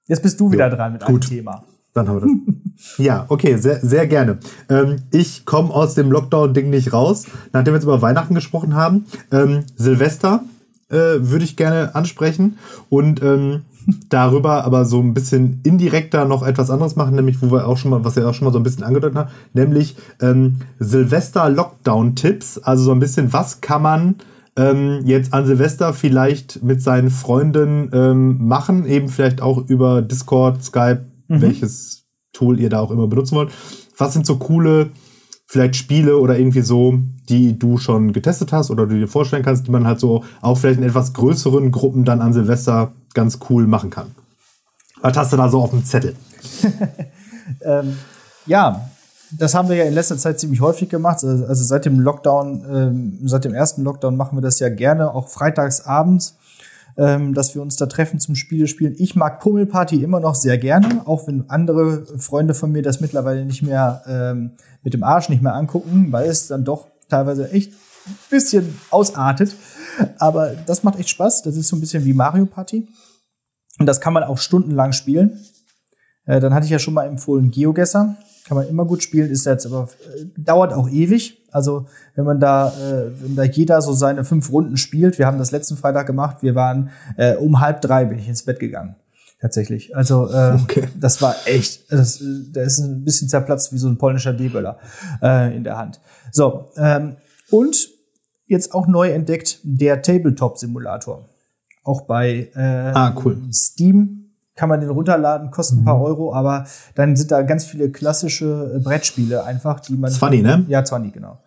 Jetzt bist du wieder dran mit einem gut. Thema. Dann haben wir das. ja, okay, sehr, sehr gerne. Ähm, ich komme aus dem Lockdown-Ding nicht raus. Nachdem wir jetzt über Weihnachten gesprochen haben, ähm, Silvester äh, würde ich gerne ansprechen und ähm, darüber aber so ein bisschen indirekter noch etwas anderes machen, nämlich wo wir auch schon mal, was wir auch schon mal so ein bisschen angedeutet haben, nämlich ähm, Silvester-Lockdown-Tipps. Also so ein bisschen, was kann man ähm, jetzt an Silvester vielleicht mit seinen Freunden ähm, machen, eben vielleicht auch über Discord, Skype, welches Tool ihr da auch immer benutzen wollt. Was sind so coole, vielleicht Spiele oder irgendwie so, die du schon getestet hast oder du dir vorstellen kannst, die man halt so auch vielleicht in etwas größeren Gruppen dann an Silvester ganz cool machen kann? Was hast du da so auf dem Zettel? Ähm, ja, das haben wir ja in letzter Zeit ziemlich häufig gemacht. Also, seit dem Lockdown, ähm, seit dem ersten Lockdown machen wir das ja gerne, auch freitags abends, ähm, dass wir uns da treffen zum Spiele spielen. Ich mag Pummelparty immer noch sehr gerne, auch wenn andere Freunde von mir das mittlerweile nicht mehr ähm, mit dem Arsch nicht mehr angucken, weil es dann doch teilweise echt ein bisschen ausartet. Aber das macht echt Spaß. Das ist so ein bisschen wie Mario Party. Und das kann man auch stundenlang spielen. Äh, dann hatte ich ja schon mal empfohlen GeoGesser. Kann man immer gut spielen, ist jetzt aber äh, dauert auch ewig. Also wenn man da, äh, wenn da jeder so seine fünf Runden spielt, wir haben das letzten Freitag gemacht, wir waren äh, um halb drei bin ich ins Bett gegangen. Tatsächlich. Also äh, okay. das war echt, das, der ist ein bisschen zerplatzt wie so ein polnischer D-Böller äh, in der Hand. So, ähm, und jetzt auch neu entdeckt der Tabletop-Simulator. Auch bei äh, ah, cool. Steam kann man den runterladen, kostet ein paar mhm. Euro, aber dann sind da ganz viele klassische äh, Brettspiele einfach, die man. 20, ne? Ja, 20, genau.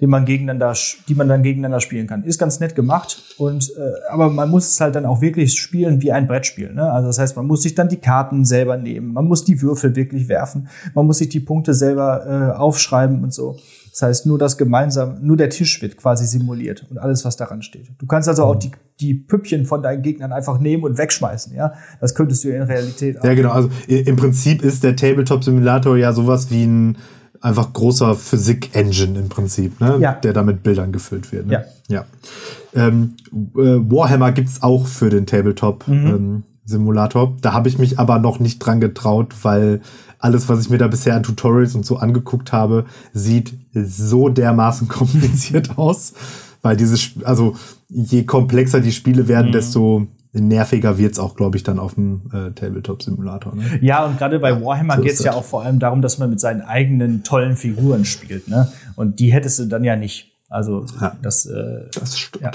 Die man gegeneinander, die man dann gegeneinander spielen kann. Ist ganz nett gemacht und äh, aber man muss es halt dann auch wirklich spielen wie ein Brettspiel. Ne? Also das heißt, man muss sich dann die Karten selber nehmen, man muss die Würfel wirklich werfen, man muss sich die Punkte selber äh, aufschreiben und so. Das heißt, nur das gemeinsam, nur der Tisch wird quasi simuliert und alles, was daran steht. Du kannst also auch die, die Püppchen von deinen Gegnern einfach nehmen und wegschmeißen, ja. Das könntest du in Realität auch. Ja, genau. Also im Prinzip ist der Tabletop-Simulator ja sowas wie ein einfach großer Physik-Engine im Prinzip, ne? Ja. der da mit Bildern gefüllt wird. Ne? Ja. ja. Ähm, äh, Warhammer gibt's auch für den Tabletop. Mhm. Ähm. Da habe ich mich aber noch nicht dran getraut, weil alles, was ich mir da bisher an Tutorials und so angeguckt habe, sieht so dermaßen kompliziert aus. Weil dieses, also je komplexer die Spiele werden, mhm. desto nerviger wird's auch, glaube ich, dann auf dem äh, Tabletop-Simulator. Ne? Ja, und gerade bei Warhammer so geht's ja auch vor allem darum, dass man mit seinen eigenen tollen Figuren spielt. Ne? Und die hättest du dann ja nicht. Also ja, das, äh, das stimmt. Ja,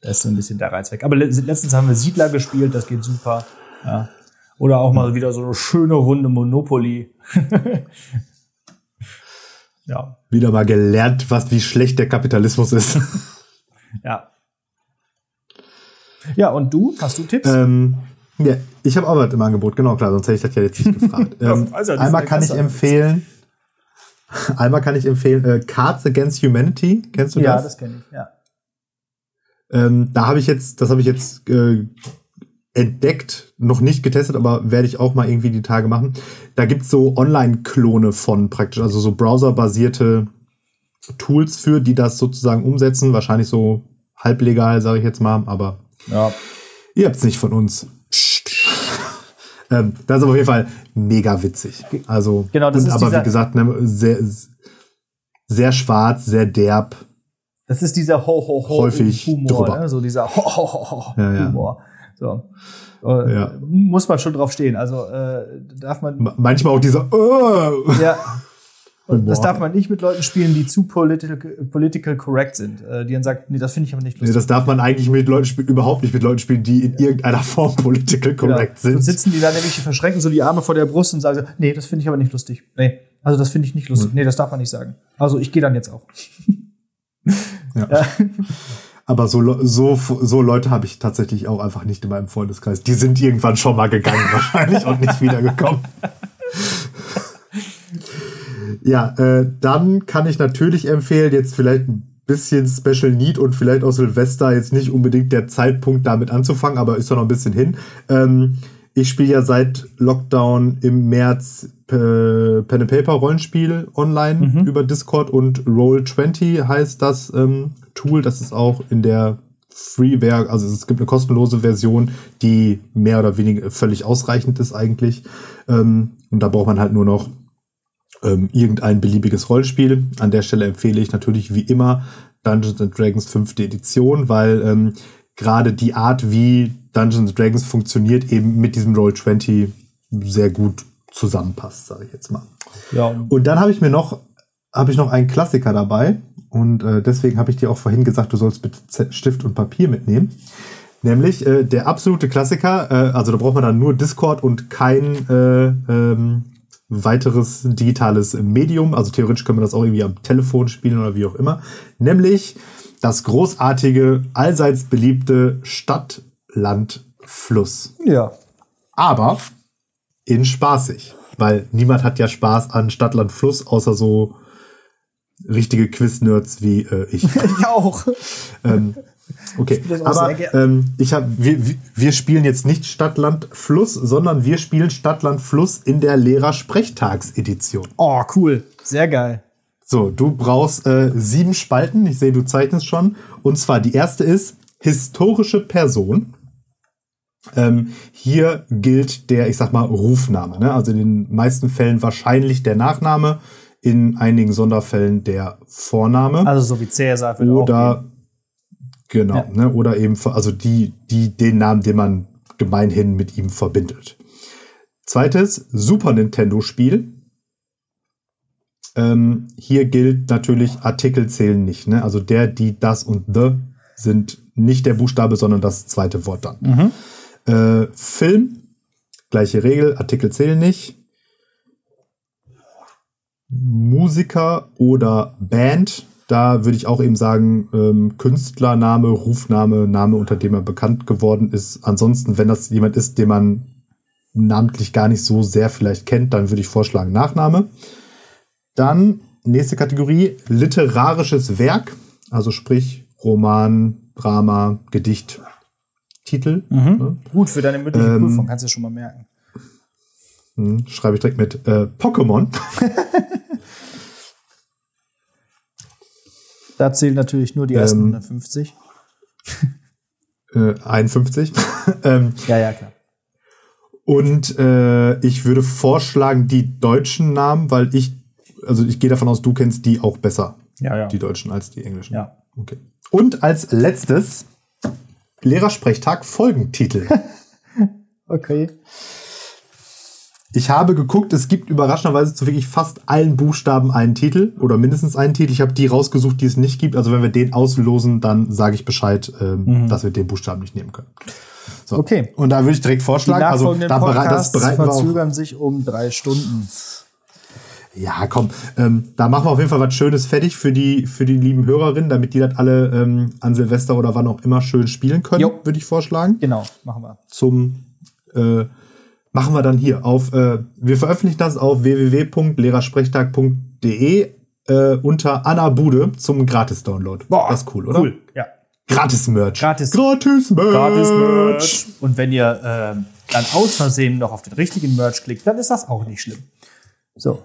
da ist so ein bisschen der Reiz weg. Aber letztens haben wir Siedler gespielt, das geht super. Ja. Oder auch mal wieder so eine schöne Runde Monopoly. ja. Wieder mal gelernt, was, wie schlecht der Kapitalismus ist. ja. Ja, und du? Hast du Tipps? Ähm, ja, ich habe auch was im Angebot, genau klar, sonst hätte ich das ja jetzt nicht gefragt. ähm, also, einmal kann ich empfehlen, einmal kann ich empfehlen, äh, Cards Against Humanity, kennst du ja, das? Ja, das kenne ich, ja. Ähm, da habe ich jetzt, das habe ich jetzt äh, entdeckt, noch nicht getestet, aber werde ich auch mal irgendwie die Tage machen. Da gibt's so Online-Klone von praktisch, also so browserbasierte Tools für, die das sozusagen umsetzen. Wahrscheinlich so halblegal, sage ich jetzt mal, aber ja. ihr habt's nicht von uns. ähm, das ist auf jeden Fall mega witzig. Also, genau, das und, ist aber wie gesagt, ne, sehr, sehr schwarz, sehr derb. Das ist dieser Ho Ho Ho Häufig Humor, ne? so dieser Ho Ho Ho, Ho ja, ja. Humor. So. Äh, ja. Muss man schon drauf stehen. Also äh, darf man. Manchmal auch dieser. Uh. Ja. Und das darf man nicht mit Leuten spielen, die zu political, political correct sind. Äh, die dann sagen, nee, das finde ich aber nicht lustig. Nee, das darf man eigentlich mit Leuten spielen, überhaupt nicht mit Leuten spielen, die in irgendeiner Form political genau. correct genau. sind. Und sitzen die da nämlich, die verschränken so die Arme vor der Brust und sagen, nee, das finde ich aber nicht lustig. Nee, also das finde ich nicht lustig. Hm. Nee, das darf man nicht sagen. Also ich gehe dann jetzt auch. ja. ja. Aber so, so, so Leute habe ich tatsächlich auch einfach nicht in meinem Freundeskreis. Die sind irgendwann schon mal gegangen wahrscheinlich und nicht wiedergekommen. Ja, äh, dann kann ich natürlich empfehlen, jetzt vielleicht ein bisschen Special Need und vielleicht auch Silvester jetzt nicht unbedingt der Zeitpunkt damit anzufangen, aber ist doch noch ein bisschen hin. Ähm, ich spiele ja seit Lockdown im März äh, Pen and Paper Rollenspiel online mhm. über Discord und Roll20 heißt das ähm, Tool. Das ist auch in der Freeware, also es gibt eine kostenlose Version, die mehr oder weniger völlig ausreichend ist eigentlich. Ähm, und da braucht man halt nur noch ähm, irgendein beliebiges Rollenspiel. An der Stelle empfehle ich natürlich wie immer Dungeons and Dragons fünfte Edition, weil ähm, gerade die Art, wie Dungeons Dragons funktioniert, eben mit diesem Roll20 sehr gut zusammenpasst, sage ich jetzt mal. Ja. Und dann habe ich mir noch habe ich noch einen Klassiker dabei und äh, deswegen habe ich dir auch vorhin gesagt, du sollst bitte Stift und Papier mitnehmen. Nämlich äh, der absolute Klassiker, äh, also da braucht man dann nur Discord und kein äh, ähm, weiteres digitales Medium. Also theoretisch können wir das auch irgendwie am Telefon spielen oder wie auch immer. Nämlich das großartige, allseits beliebte Stadt, Land, Fluss. Ja. Aber in spaßig. weil niemand hat ja Spaß an Stadtland Fluss, außer so richtige Quiz-Nerds wie äh, ich. ich auch. ähm, okay, aber ähm, ich hab, wir, wir spielen jetzt nicht Stadtland Fluss, sondern wir spielen Stadtland Fluss in der Lehrer-Sprechtagedition. Oh, cool. Sehr geil. So, du brauchst äh, sieben Spalten. Ich sehe, du zeichnest schon. Und zwar die erste ist historische Person. Ähm, hier gilt der, ich sag mal, Rufname. Ne? Also in den meisten Fällen wahrscheinlich der Nachname, in einigen Sonderfällen der Vorname. Also so wie Cäsar. Oder genau, ja. ne? oder eben also die, die den Namen, den man gemeinhin mit ihm verbindet. Zweites Super Nintendo Spiel. Ähm, hier gilt natürlich Artikel zählen nicht. Ne? Also der, die, das und the sind nicht der Buchstabe, sondern das zweite Wort dann. Mhm. Äh, Film, gleiche Regel, Artikel zählen nicht. Musiker oder Band, da würde ich auch eben sagen, ähm, Künstlername, Rufname, Name, unter dem er bekannt geworden ist. Ansonsten, wenn das jemand ist, den man namentlich gar nicht so sehr vielleicht kennt, dann würde ich vorschlagen Nachname. Dann nächste Kategorie, literarisches Werk, also sprich Roman, Drama, Gedicht, Titel. Mhm. Ne? Gut, für deine mündliche ähm, Prüfung kannst du schon mal merken. Hm, schreibe ich direkt mit äh, Pokémon. da zählen natürlich nur die ersten ähm, 150. Äh, 51. ähm, ja, ja, klar. Und äh, ich würde vorschlagen, die deutschen Namen, weil ich, also ich gehe davon aus, du kennst die auch besser. Ja, ja. Die deutschen als die englischen. Ja. Okay. Und als letztes Lehrersprechtag Folgentitel. okay. Ich habe geguckt, es gibt überraschenderweise zu wirklich fast allen Buchstaben einen Titel oder mindestens einen Titel. Ich habe die rausgesucht, die es nicht gibt. Also wenn wir den auslosen, dann sage ich Bescheid, ähm, mhm. dass wir den Buchstaben nicht nehmen können. So. Okay. Und da würde ich direkt vorschlagen, also da bereit, das verzögern sich um drei Stunden. Ja, komm, ähm, da machen wir auf jeden Fall was Schönes fertig für die, für die lieben Hörerinnen, damit die das alle ähm, an Silvester oder wann auch immer schön spielen können, würde ich vorschlagen. Genau, machen wir. Zum äh, machen wir dann hier auf, äh, wir veröffentlichen das auf www.lehrersprechtag.de äh, unter Anna Bude zum Gratis-Download. Das ist cool, oder? Cool, ja. Gratis-Merch. Gratis. Gratis-Merch. Gratis-Merch. Und wenn ihr äh, dann aus Versehen noch auf den richtigen Merch klickt, dann ist das auch nicht schlimm. So.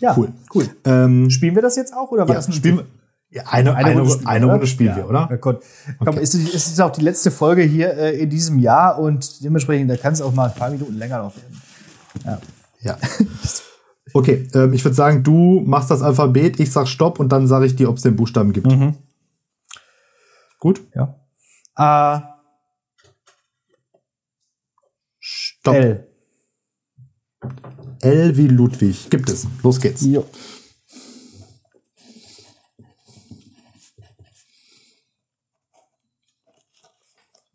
Ja, cool. cool. Ähm, spielen wir das jetzt auch oder war ja, das ein spielen wir, ja, eine, eine, eine, Runde, spielen, eine Runde spielen wir, oder? Ja, Gott. Komm, okay. ist, ist auch die letzte Folge hier äh, in diesem Jahr und dementsprechend, da kann es auch mal ein paar Minuten länger noch werden. Ja. ja. Okay, ähm, ich würde sagen, du machst das Alphabet, ich sag Stopp und dann sage ich dir, ob es den Buchstaben gibt. Mhm. Gut? Ja. A. Stopp. L. L wie Ludwig. Gibt es. Los geht's. Jo.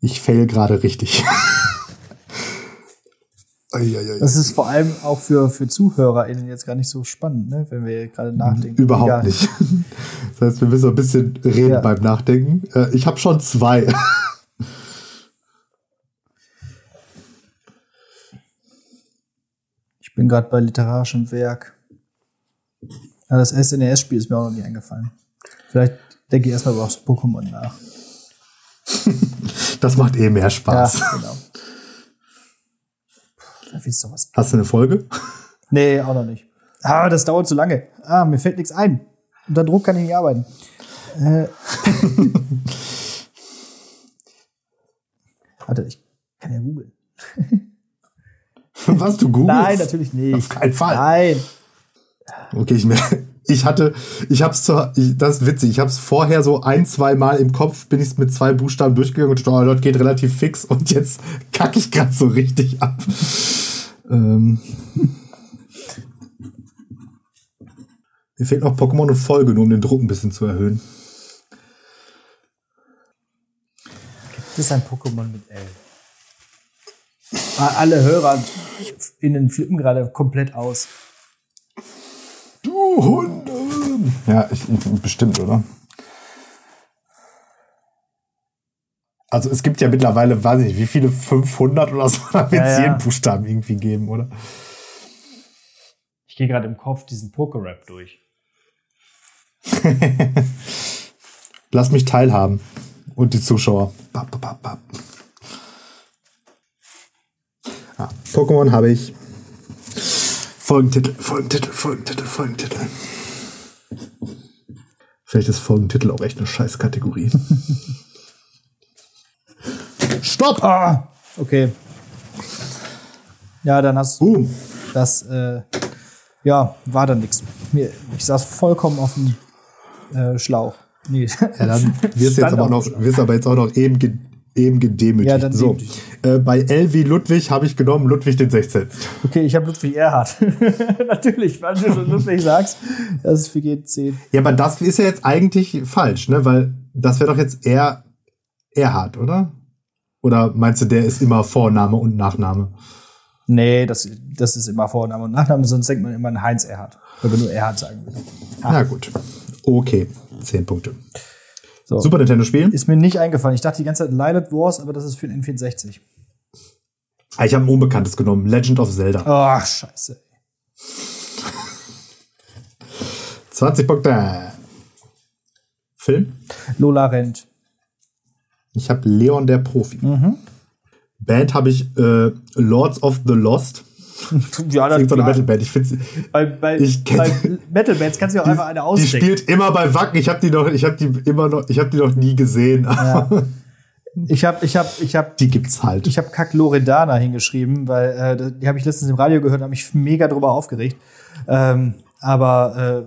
Ich fail gerade richtig. das ist vor allem auch für, für ZuhörerInnen jetzt gar nicht so spannend, ne? wenn wir gerade nachdenken. Überhaupt Egal. nicht. Das heißt, wir müssen ein bisschen reden ja. beim Nachdenken. Äh, ich habe schon zwei. bin gerade bei literarischem Werk. Ja, das SNES-Spiel ist mir auch noch nie eingefallen. Vielleicht denke ich erstmal über das Pokémon nach. das macht eh mehr Spaß. Ja, genau. Da doch was. Hast du eine Folge? Nee, auch noch nicht. Ah, das dauert zu lange. Ah, mir fällt nichts ein. Unter Druck kann ich nicht arbeiten. Äh. Warte, ich kann ja googeln. Was, du googelst? Nein, natürlich nicht. Auf keinen Fall. Nein. Okay, ich merke, ich hatte, ich hab's zur, ich, das ist witzig, ich hab's vorher so ein, zwei Mal im Kopf, bin ich mit zwei Buchstaben durchgegangen und oh, das geht relativ fix und jetzt kacke ich gerade so richtig ab. ähm. Mir fehlt noch Pokémon und Folge, nur um den Druck ein bisschen zu erhöhen. Gibt es ein Pokémon mit L? Alle Hörer innen flippen gerade komplett aus. Du Hunde! Ja, ich, bestimmt, oder? Also es gibt ja mittlerweile, weiß ich nicht, wie viele 500 oder so, da wird es Ja, ja. jeden Buchstaben irgendwie geben, oder? Ich gehe gerade im Kopf diesen Poker-Rap durch. Lass mich teilhaben. Und die Zuschauer. Bap, bap, bap, bap. Ah, Pokémon habe ich. Folgentitel, Folgentitel, Folgentitel, Folgentitel. Vielleicht ist Folgentitel auch echt eine Scheißkategorie. Stopp! Ah, okay. Ja, dann hast du Boom. das, äh, ja, war dann nichts. Mir, ich saß vollkommen auf dem äh, Schlauch. Nee. Ja, dann wirst du jetzt aber, auch noch, wirst aber jetzt auch noch eben, eben gedemütigt. Ja, dann so, äh, bei wie Ludwig habe ich genommen Ludwig den 16. Okay, ich habe Ludwig Erhard. Natürlich, weil du schon Ludwig sagst, das ist für G10. Ja, aber das ist ja jetzt eigentlich falsch, ne? Weil das wäre doch jetzt eher Erhard, oder? Oder meinst du, der ist immer Vorname und Nachname? Nee, das, das ist immer Vorname und Nachname, sonst denkt man immer an Heinz Erhard. Wenn man nur Erhard sagen will. Na gut. Okay, 10 Punkte. So. Super Nintendo-Spiel. Ist mir nicht eingefallen. Ich dachte die ganze Zeit Lilith Wars, aber das ist für den N64. Ah, Ich habe ein Unbekanntes genommen. Legend of Zelda. Ach, scheiße. 20 Punkte. Film. Lola rennt. Ich habe Leon der Profi. Mhm. Band habe ich äh, Lords of the Lost. Ja, Das ist so eine. Metalband. Ich finde Bei, bei, Ich bei Metal Bands kannst du auch einfach eine Die ausstecken. spielt immer bei Wacken. Ich habe die noch, ich habe die immer noch, ich habe die noch nie gesehen. Ich habe ich hab, ich hab, Die gibt's halt. ich hab Kack Loredana hingeschrieben, weil äh, die habe ich letztens im Radio gehört und habe mich mega drüber aufgeregt. Ähm, aber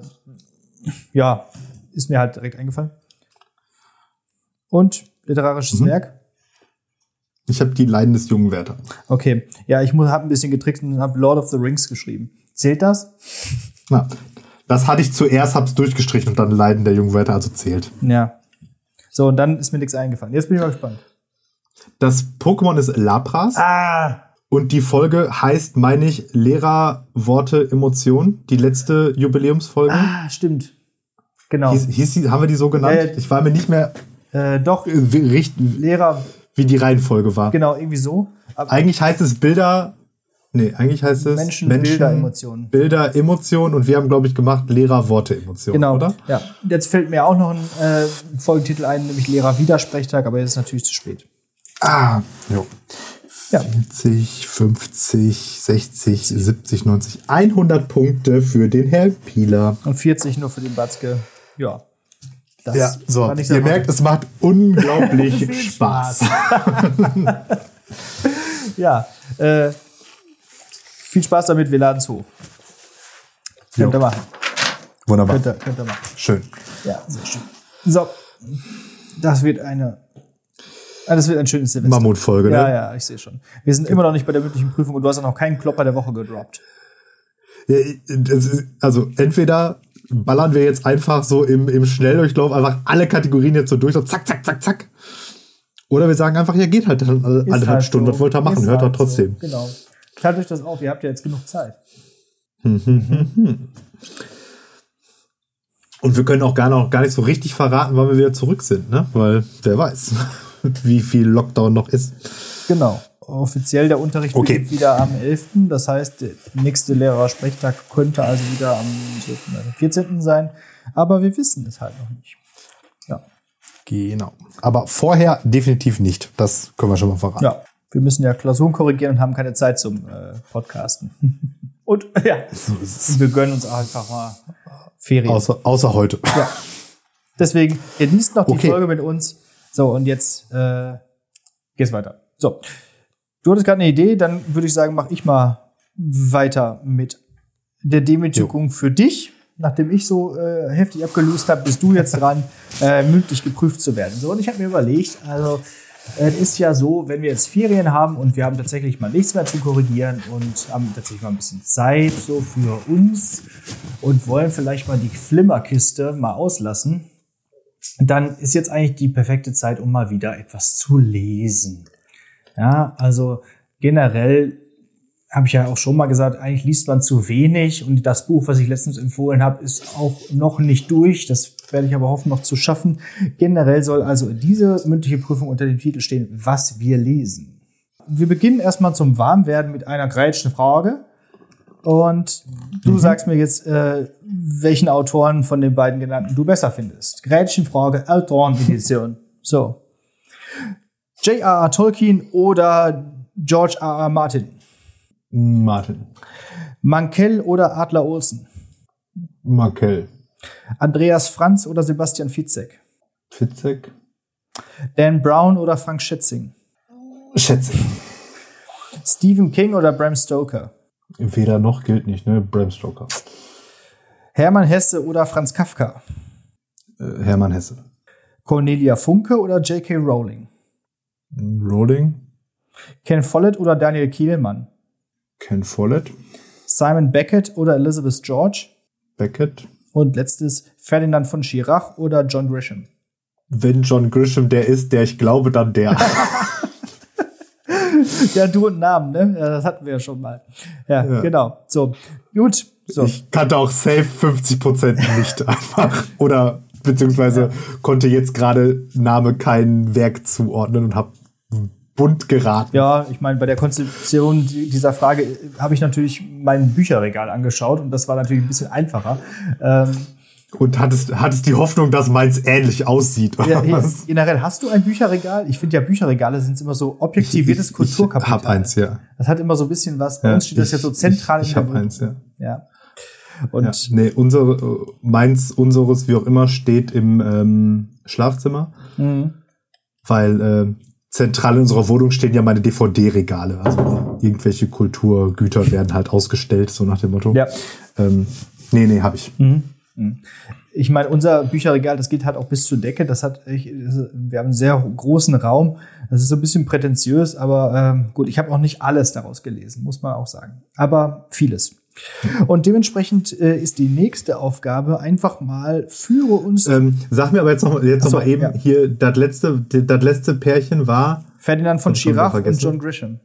äh, ja, ist mir halt direkt eingefallen. Und literarisches Mhm. Werk. Ich habe die Leiden des jungen Werther. Okay, ja, ich habe ein bisschen getrickst und habe Lord of the Rings geschrieben. Zählt das? Na, das hatte ich zuerst, hab's durchgestrichen und dann Leiden der jungen Werther also zählt. Ja. So, und dann ist mir nichts eingefallen. Jetzt bin ich mal gespannt. Das Pokémon ist Lapras Ah! und die Folge heißt, meine ich, Lehrer, Worte, Emotion. Die letzte Jubiläumsfolge. Ah, stimmt. Genau. Hieß, hieß die, haben wir die so genannt? Ja. Ich war mir nicht mehr Äh, doch, äh, richt- Lehrer, wie die Reihenfolge war. genau, irgendwie so. Aber Eigentlich heißt es Bilder. Nee, eigentlich heißt es Menschen, Bilder, Emotionen. Bilder, Emotionen und wir haben, glaube ich, gemacht Lehrer, Worte, Emotionen, Genau. oder? Ja. Jetzt fällt mir auch noch ein äh, Folgentitel ein, nämlich Lehrer Widersprechtag, aber jetzt ist natürlich zu spät. Ah, jo. Ja. 40, 50, 60, 70, 90, 100 Punkte für den Herr Pieler. Und 40 nur für den Batzke. Ja. Das Ja, so. Ihr so merkt, es macht unglaublich Viel Spaß. Ja. Äh, viel Spaß damit, wir laden es hoch. Könnt ihr machen. Wunderbar. Könnt ihr, könnt ihr machen. Schön. Ja, sehr schön. So. Das wird eine. ah, Das wird ein schönes Semester. Mammutfolge, ne? Ja, ja, ich sehe schon. Wir sind immer noch nicht bei der mündlichen Prüfung und du hast auch noch keinen Klopper der Woche gedroppt. Ja, Also entweder ballern wir jetzt einfach so im, im Schnelldurchlauf einfach alle Kategorien jetzt so durch, so zack, zack, zack, zack. Oder wir sagen einfach, ja, geht halt dann alle- anderthalb halt Stunden, so. das wollt ihr machen, Ist hört halt trotzdem. So. Genau. Teilt euch das auf, ihr habt ja jetzt genug Zeit. Und wir können auch gar, noch, gar nicht so richtig verraten, wann wir wieder zurück sind, ne? Weil wer weiß, wie viel Lockdown noch ist. Genau. Offiziell der Unterricht Okay. beginnt wieder am 11. Das heißt, der nächste Lehrersprechtag könnte also wieder am 12., also 14. sein. Aber wir wissen es halt noch nicht. Ja. Genau. Aber vorher definitiv nicht. Das können wir schon mal verraten. Ja. Wir müssen ja Klausuren korrigieren und haben keine Zeit zum äh, Podcasten. und ja, und wir gönnen uns einfach mal Ferien. Außer, außer heute. Ja. Deswegen genießt noch die Okay. Folge mit uns. So, und jetzt äh, geht's weiter. So. Du hattest gerade eine Idee, dann würde ich sagen, mache ich mal weiter mit der Demütigung für dich. Nachdem ich so äh, heftig abgelöst habe, bist du jetzt dran, äh, mündlich geprüft zu werden. So, und ich habe mir überlegt, also es ist ja so, wenn wir jetzt Ferien haben und wir haben tatsächlich mal nichts mehr zu korrigieren und haben tatsächlich mal ein bisschen Zeit so für uns und wollen vielleicht mal die Flimmerkiste mal auslassen, dann ist jetzt eigentlich die perfekte Zeit, um mal wieder etwas zu lesen. Ja, also generell habe ich ja auch schon mal gesagt, eigentlich liest man zu wenig und das Buch, was ich letztens empfohlen habe, ist auch noch nicht durch. Das werde ich aber hoffen, noch zu schaffen. Generell soll also diese mündliche Prüfung unter dem Titel stehen, was wir lesen. Wir beginnen erstmal zum Warmwerden mit einer grätschen Frage. Und du mhm. sagst mir jetzt, äh, welchen Autoren von den beiden genannten du besser findest. Gretchenfrage, Autorenedition. So. J.R.R. Tolkien oder George R.R. Martin? Martin. Mankell oder Adler Olsen? Mankell. Andreas Franz oder Sebastian Fitzek? Fitzek. Dan Brown oder Frank Schätzing? Schätzing. Stephen King oder Bram Stoker? Weder noch gilt nicht, ne? Bram Stoker. Hermann Hesse oder Franz Kafka? Äh, Hermann Hesse. Cornelia Funke oder J.K. Rowling? Rowling. Ken Follett oder Daniel Kielmann? Ken Follett. Simon Beckett oder Elizabeth George? Beckett. Und letztes Ferdinand von Schirach oder John Grisham? Wenn John Grisham der ist, der ich glaube, dann der. ja, du und Namen, ne? Ja, das hatten wir ja schon mal. Ja, ja. genau. So, gut. So. Ich kannte auch safe 50 Prozent nicht einfach. Oder beziehungsweise ja. konnte jetzt gerade Name kein Werk zuordnen und habe bunt geraten. Ja, ich meine, bei der Konzeption dieser Frage habe ich natürlich mein Bücherregal angeschaut und das war natürlich ein bisschen einfacher. Ähm, und hattest, hattest die Hoffnung, dass meins ähnlich aussieht. Ja, generell hast du ein Bücherregal? Ich finde ja, Bücherregale sind immer so objektiviertes Kulturkapital. Ich hab eins, ja. Das hat immer so ein bisschen was. Bei ja, uns steht das ja so zentral ich, ich in der hab eins, ja. Ja. Und ja, nee, unsere, meins, unseres, wie auch immer, steht im ähm, Schlafzimmer. Mhm. Weil äh, zentral in unserer Wohnung stehen ja meine DVD-Regale. Also irgendwelche Kulturgüter werden halt ausgestellt, so nach dem Motto. Ja. Ähm, nee, nee, habe ich. Mhm. Hm. Ich meine, unser Bücherregal, das geht halt auch bis zur Decke. Das hat, ich, wir haben einen sehr großen Raum. Das ist so ein bisschen prätentiös, aber ähm, gut, ich habe auch nicht alles daraus gelesen, muss man auch sagen. Aber vieles. Und dementsprechend äh, ist die nächste Aufgabe einfach mal führe uns. Ähm, sag mir aber jetzt noch, jetzt so, noch mal eben ja. hier, das letzte, das letzte Pärchen war Ferdinand von Schirach und John Grisham.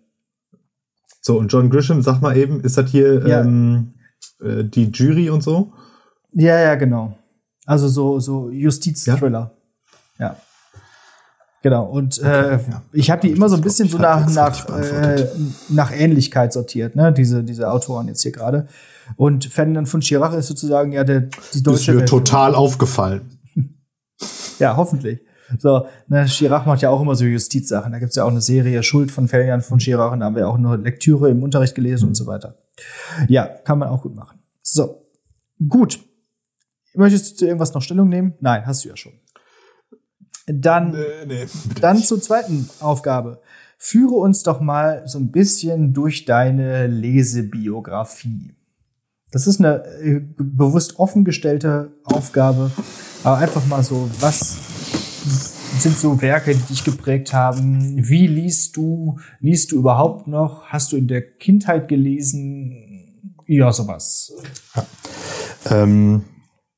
So, und John Grisham, sag mal eben, ist das hier ja. ähm, äh, die Jury und so? Ja, ja, genau. Also so, so Justiz-Thriller. Ja. Genau. Und okay, äh, ja. ich habe die immer so ein bisschen so nach, nach, äh, nach Ähnlichkeit sortiert, ne? Diese, diese Autoren jetzt hier gerade. Und Ferdinand von Schirach ist sozusagen ja der die deutsche. Ist mir total aufgefallen. ja, hoffentlich. So, ne, Schirach macht ja auch immer so Justizsachen. Da gibt's ja auch eine Serie Schuld von Ferdinand von Schirach und da haben wir auch eine Lektüre im Unterricht gelesen mhm. und so weiter. Ja, kann man auch gut machen. So, gut. Möchtest du zu irgendwas noch Stellung nehmen? Nein, hast du ja schon. Dann, nee, nee, dann zur zweiten Aufgabe. Führe uns doch mal so ein bisschen durch deine Lesebiografie. Das ist eine äh, bewusst offengestellte Aufgabe, aber einfach mal so, was sind so Werke, die dich geprägt haben? Wie liest du? Liest du überhaupt noch? Hast du in der Kindheit gelesen? Ja, sowas. Ja. Ähm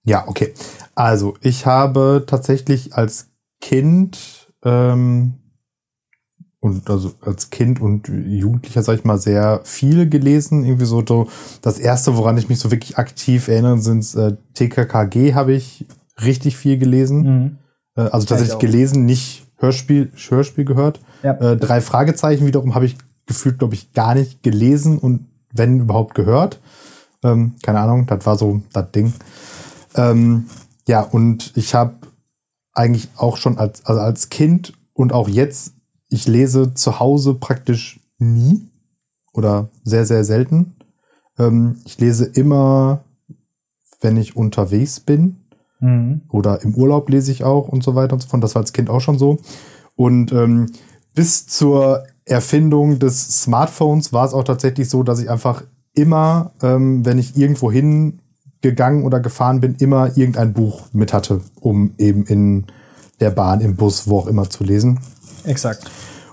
ja, okay. Also ich habe tatsächlich als Kind ähm, und also als Kind und Jugendlicher, sag ich mal, sehr viel gelesen. Irgendwie so, so das erste, woran ich mich so wirklich aktiv erinnere, sind äh, TKKG habe ich richtig viel gelesen. Mhm. Äh, also tatsächlich gelesen, nicht Hörspiel, Hörspiel gehört. Ja. Äh, drei Fragezeichen wiederum habe ich gefühlt, glaube ich, gar nicht gelesen und wenn überhaupt gehört. Ähm, keine Ahnung, das war so das Ding. Ähm, ja, und ich habe eigentlich auch schon als, also als Kind und auch jetzt, ich lese zu Hause praktisch nie oder sehr, sehr selten. Ähm, ich lese immer, wenn ich unterwegs bin mhm. oder im Urlaub lese ich auch und so weiter und so fort. Das war als Kind auch schon so. Und ähm, bis zur Erfindung des Smartphones war es auch tatsächlich so, dass ich einfach immer, ähm, wenn ich irgendwo hin gegangen oder gefahren bin, immer irgendein Buch mit hatte, um eben in der Bahn, im Bus, wo auch immer zu lesen. Exakt.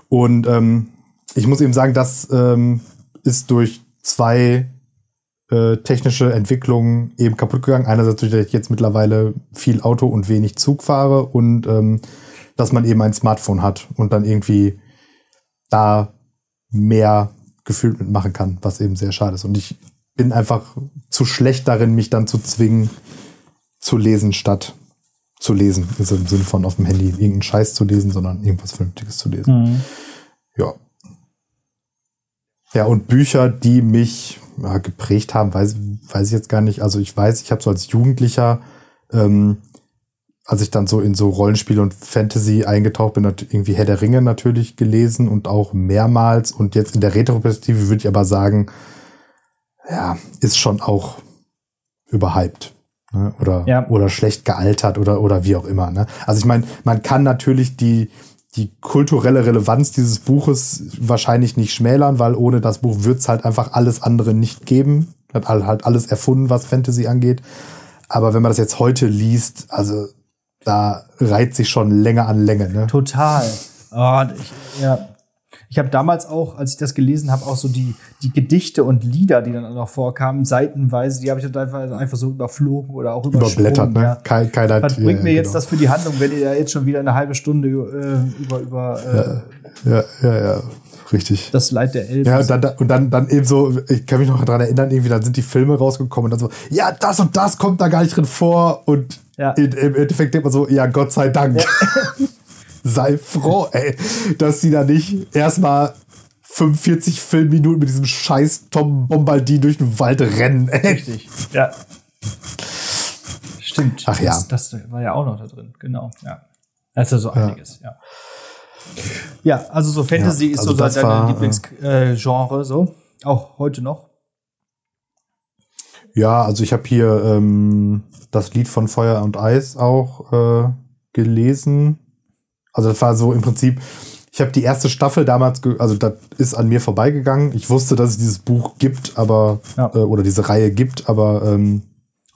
Und ähm, ich muss eben sagen, das ähm, ist durch zwei äh, technische Entwicklungen eben kaputt gegangen. Einerseits, durch dass ich jetzt mittlerweile viel Auto und wenig Zug fahre und ähm, dass man eben ein Smartphone hat und dann irgendwie da mehr gefühlt mitmachen kann, was eben sehr schade ist. Und ich bin einfach zu schlecht darin, mich dann zu zwingen, zu lesen, statt zu lesen. Also im Sinne von auf dem Handy irgendeinen Scheiß zu lesen, sondern irgendwas Vernünftiges zu lesen. Mhm. Ja. Ja, und Bücher, die mich ja, geprägt haben, weiß, weiß ich jetzt gar nicht. Also ich weiß, ich habe so als Jugendlicher, ähm, als ich dann so in so Rollenspiele und Fantasy eingetaucht bin, irgendwie Herr der Ringe natürlich gelesen und auch mehrmals. Und jetzt in der Retroperspektive würde ich aber sagen, ja, ist schon auch überhyped. Ne? Oder, ja. oder schlecht gealtert oder, oder wie auch immer. Ne? Also ich meine, man kann natürlich die, die kulturelle Relevanz dieses Buches wahrscheinlich nicht schmälern, weil ohne das Buch wird es halt einfach alles andere nicht geben. Hat halt alles erfunden, was Fantasy angeht. Aber wenn man das jetzt heute liest, also da reiht sich schon Länge an Länge. Ne? Total. Oh, ich, ja, ich habe damals auch, als ich das gelesen habe, auch so die, die Gedichte und Lieder, die dann noch vorkamen, seitenweise, die habe ich dann einfach, einfach so überflogen oder auch überblättert. Ne? Ja. Kein, keiner, Was bringt mir ja, jetzt genau. das für die Handlung, wenn ihr da jetzt schon wieder eine halbe Stunde äh, über über äh, ja, ja, ja, richtig. Das Leid der Elben. Ja, und dann, und dann, dann eben so, ich kann mich noch daran erinnern, irgendwie, dann sind die Filme rausgekommen und dann so, ja, das und das kommt da gar nicht drin vor und ja. im Endeffekt denkt man so, ja, Gott sei Dank. Ja. sei froh, ey, dass sie da nicht erstmal 45 Filmminuten mit diesem scheiß Tom Bombadil durch den Wald rennen. Ey. Richtig, ja. Stimmt. Ach ja. Das, das, war ja auch noch da drin, genau, ja. Das ist ja so einiges, ja. Ja, also so Fantasy ja, also ist so dein Lieblingsgenre, äh, so. Auch heute noch. Ja, also ich habe hier ähm, das Lied von Feuer und Eis auch äh, gelesen. Also das war so im Prinzip, ich habe die erste Staffel damals, also das ist an mir vorbeigegangen. Ich wusste, dass es dieses Buch gibt, aber ja. äh, oder diese Reihe gibt, aber ähm,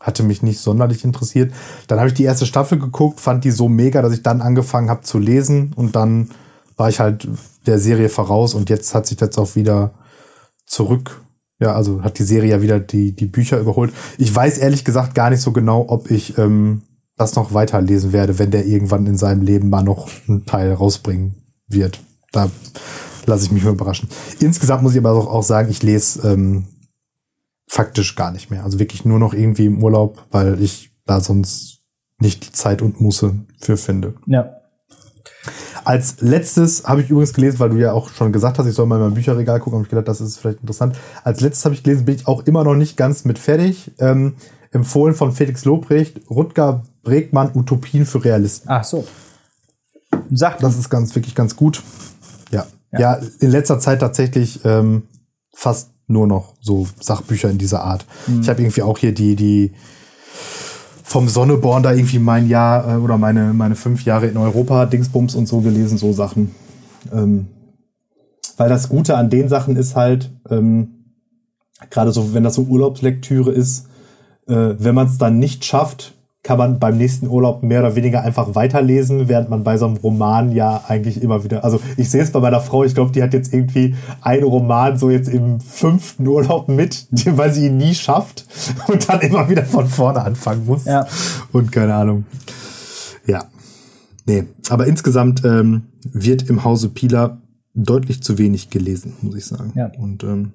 hatte mich nicht sonderlich interessiert. Dann habe ich die erste Staffel geguckt, fand die so mega, dass ich dann angefangen habe zu lesen und dann war ich halt der Serie voraus und jetzt hat sich jetzt auch wieder zurück. Ja, also hat die Serie ja wieder die, die Bücher überholt. Ich weiß ehrlich gesagt gar nicht so genau, ob ich ähm, das noch weiterlesen werde, wenn der irgendwann in seinem Leben mal noch einen Teil rausbringen wird. Da lasse ich mich mal überraschen. Insgesamt muss ich aber auch sagen, ich lese ähm, faktisch gar nicht mehr. Also wirklich nur noch irgendwie im Urlaub, weil ich da sonst nicht die Zeit und Muße für finde. Ja. Als letztes habe ich übrigens gelesen, weil du ja auch schon gesagt hast, ich soll mal in mein Bücherregal gucken, habe ich gedacht, das ist vielleicht interessant. Als letztes habe ich gelesen, bin ich auch immer noch nicht ganz mit fertig. Ähm, empfohlen von Felix Lobrecht, Rutger Bregmann, Utopien für Realisten. Ach so. Sagt das ist ganz, wirklich ganz gut. Ja. Ja, ja in letzter Zeit tatsächlich ähm, fast nur noch so Sachbücher in dieser Art. Mhm. Ich habe irgendwie auch hier die, die vom Sonneborn da irgendwie mein Jahr äh, oder meine, meine fünf Jahre in Europa, Dingsbums und so gelesen, so Sachen. Ähm, weil das Gute an den Sachen ist halt, ähm, gerade so, wenn das so Urlaubslektüre ist, äh, wenn man es dann nicht schafft, kann man beim nächsten Urlaub mehr oder weniger einfach weiterlesen, während man bei so einem Roman ja eigentlich immer wieder, also ich sehe es bei meiner Frau, ich glaube, die hat jetzt irgendwie einen Roman so jetzt im fünften Urlaub mit, weil sie ihn nie schafft und dann immer wieder von vorne anfangen muss. Ja. Und keine Ahnung. Ja. Nee, aber insgesamt ähm, wird im Hause Pieler deutlich zu wenig gelesen, muss ich sagen. Ja. Und ähm,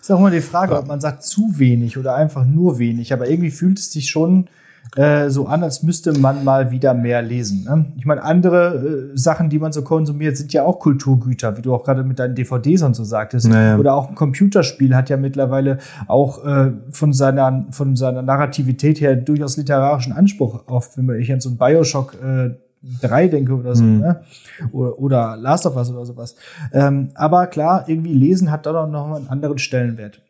ist auch immer die Frage, ob man sagt zu wenig oder einfach nur wenig. Aber irgendwie fühlt es sich schon äh, so an, als müsste man mal wieder mehr lesen. Ne? Ich meine, andere äh, Sachen, die man so konsumiert, sind ja auch Kulturgüter, wie du auch gerade mit deinen DVDs und so sagtest. Naja. Oder auch ein Computerspiel hat ja mittlerweile auch äh, von seiner von seiner Narrativität her durchaus literarischen Anspruch auf, wenn ich an so ein Bioshock äh, 3 denke oder so, mhm. ne? Oder, oder Last of Us oder sowas. Ähm, aber klar, irgendwie lesen hat da noch einen anderen Stellenwert.